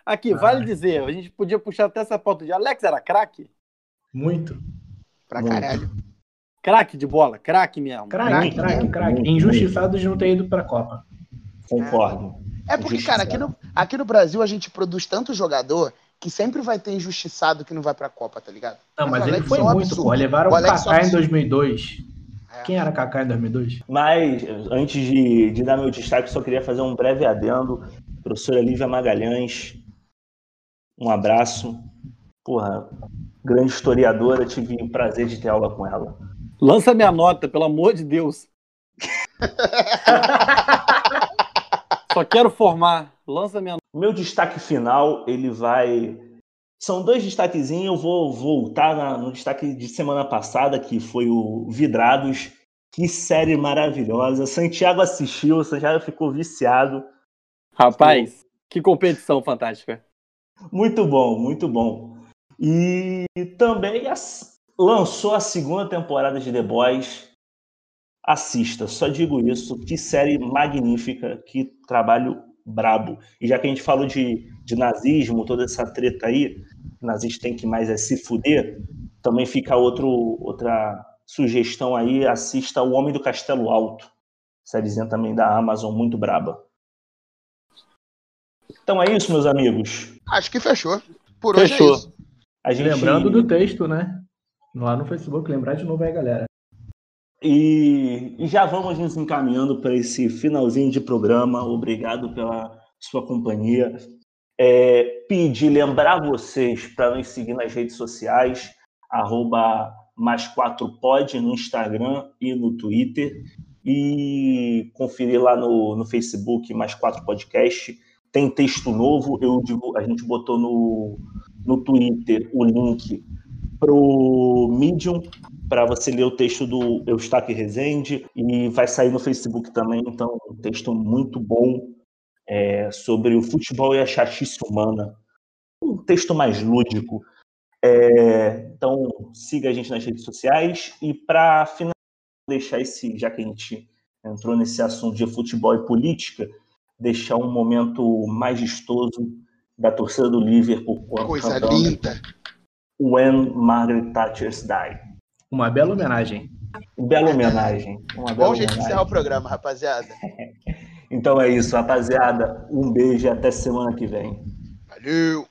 Aqui, vale dizer, a gente podia puxar até essa pauta de Alex era craque? Muito. Pra Muito. caralho. Craque de bola, craque mesmo. Craque, craque, craque. Injustiçado de não ter ido pra Copa. Concordo. É porque, cara, aqui no, aqui no Brasil a gente produz tanto jogador que sempre vai ter injustiçado que não vai pra Copa, tá ligado? Não, mas o ele Alex foi é muito, absurdo. pô. Levaram O o é Kaká em absurdo. 2002. É. Quem era Kaká em 2002? Mas, antes de, de dar meu destaque, só queria fazer um breve adendo. Professora Lívia Magalhães, um abraço. Porra, grande historiadora, tive o prazer de ter aula com ela. Lança minha nota, pelo amor de Deus. Só quero formar. Lança minha O meu destaque final, ele vai. São dois destaquezinhos. Eu vou voltar na- no destaque de semana passada, que foi o Vidrados. Que série maravilhosa. Santiago assistiu, Santiago ficou viciado. Rapaz, que competição fantástica. Muito bom, muito bom. E também as- lançou a segunda temporada de The Boys. Assista, só digo isso. Que série magnífica, que trabalho brabo. E já que a gente falou de, de nazismo, toda essa treta aí, nazista tem que mais é se fuder, também fica outro, outra sugestão aí, assista O Homem do Castelo Alto. Sériezinha também da Amazon, muito braba. Então é isso, meus amigos. Acho que fechou. Por hoje Fechou. é isso. A gente... Lembrando do texto, né? Lá no Facebook, lembrar de novo aí, galera. E, e já vamos nos encaminhando para esse finalzinho de programa. Obrigado pela sua companhia. É, pedir, lembrar vocês para nos seguir nas redes sociais, arroba mais 4pod no Instagram e no Twitter. e conferir lá no, no Facebook mais quatro podcast. Tem texto novo, eu a gente botou no, no Twitter o link pro Medium para você ler o texto do Eustáquio Rezende e vai sair no Facebook também, então um texto muito bom é, sobre o futebol e a chatice humana. Um texto mais lúdico. É, então siga a gente nas redes sociais e para finalizar, deixar esse, já que a gente entrou nesse assunto de futebol e política, deixar um momento majestoso da torcida do Liverpool Coisa cantando linda. When Margaret Thatcher Die. Uma bela homenagem. Bela homenagem. Uma bela Bom jeito de encerrar o programa, rapaziada. Então é isso, rapaziada. Um beijo e até semana que vem. Valeu!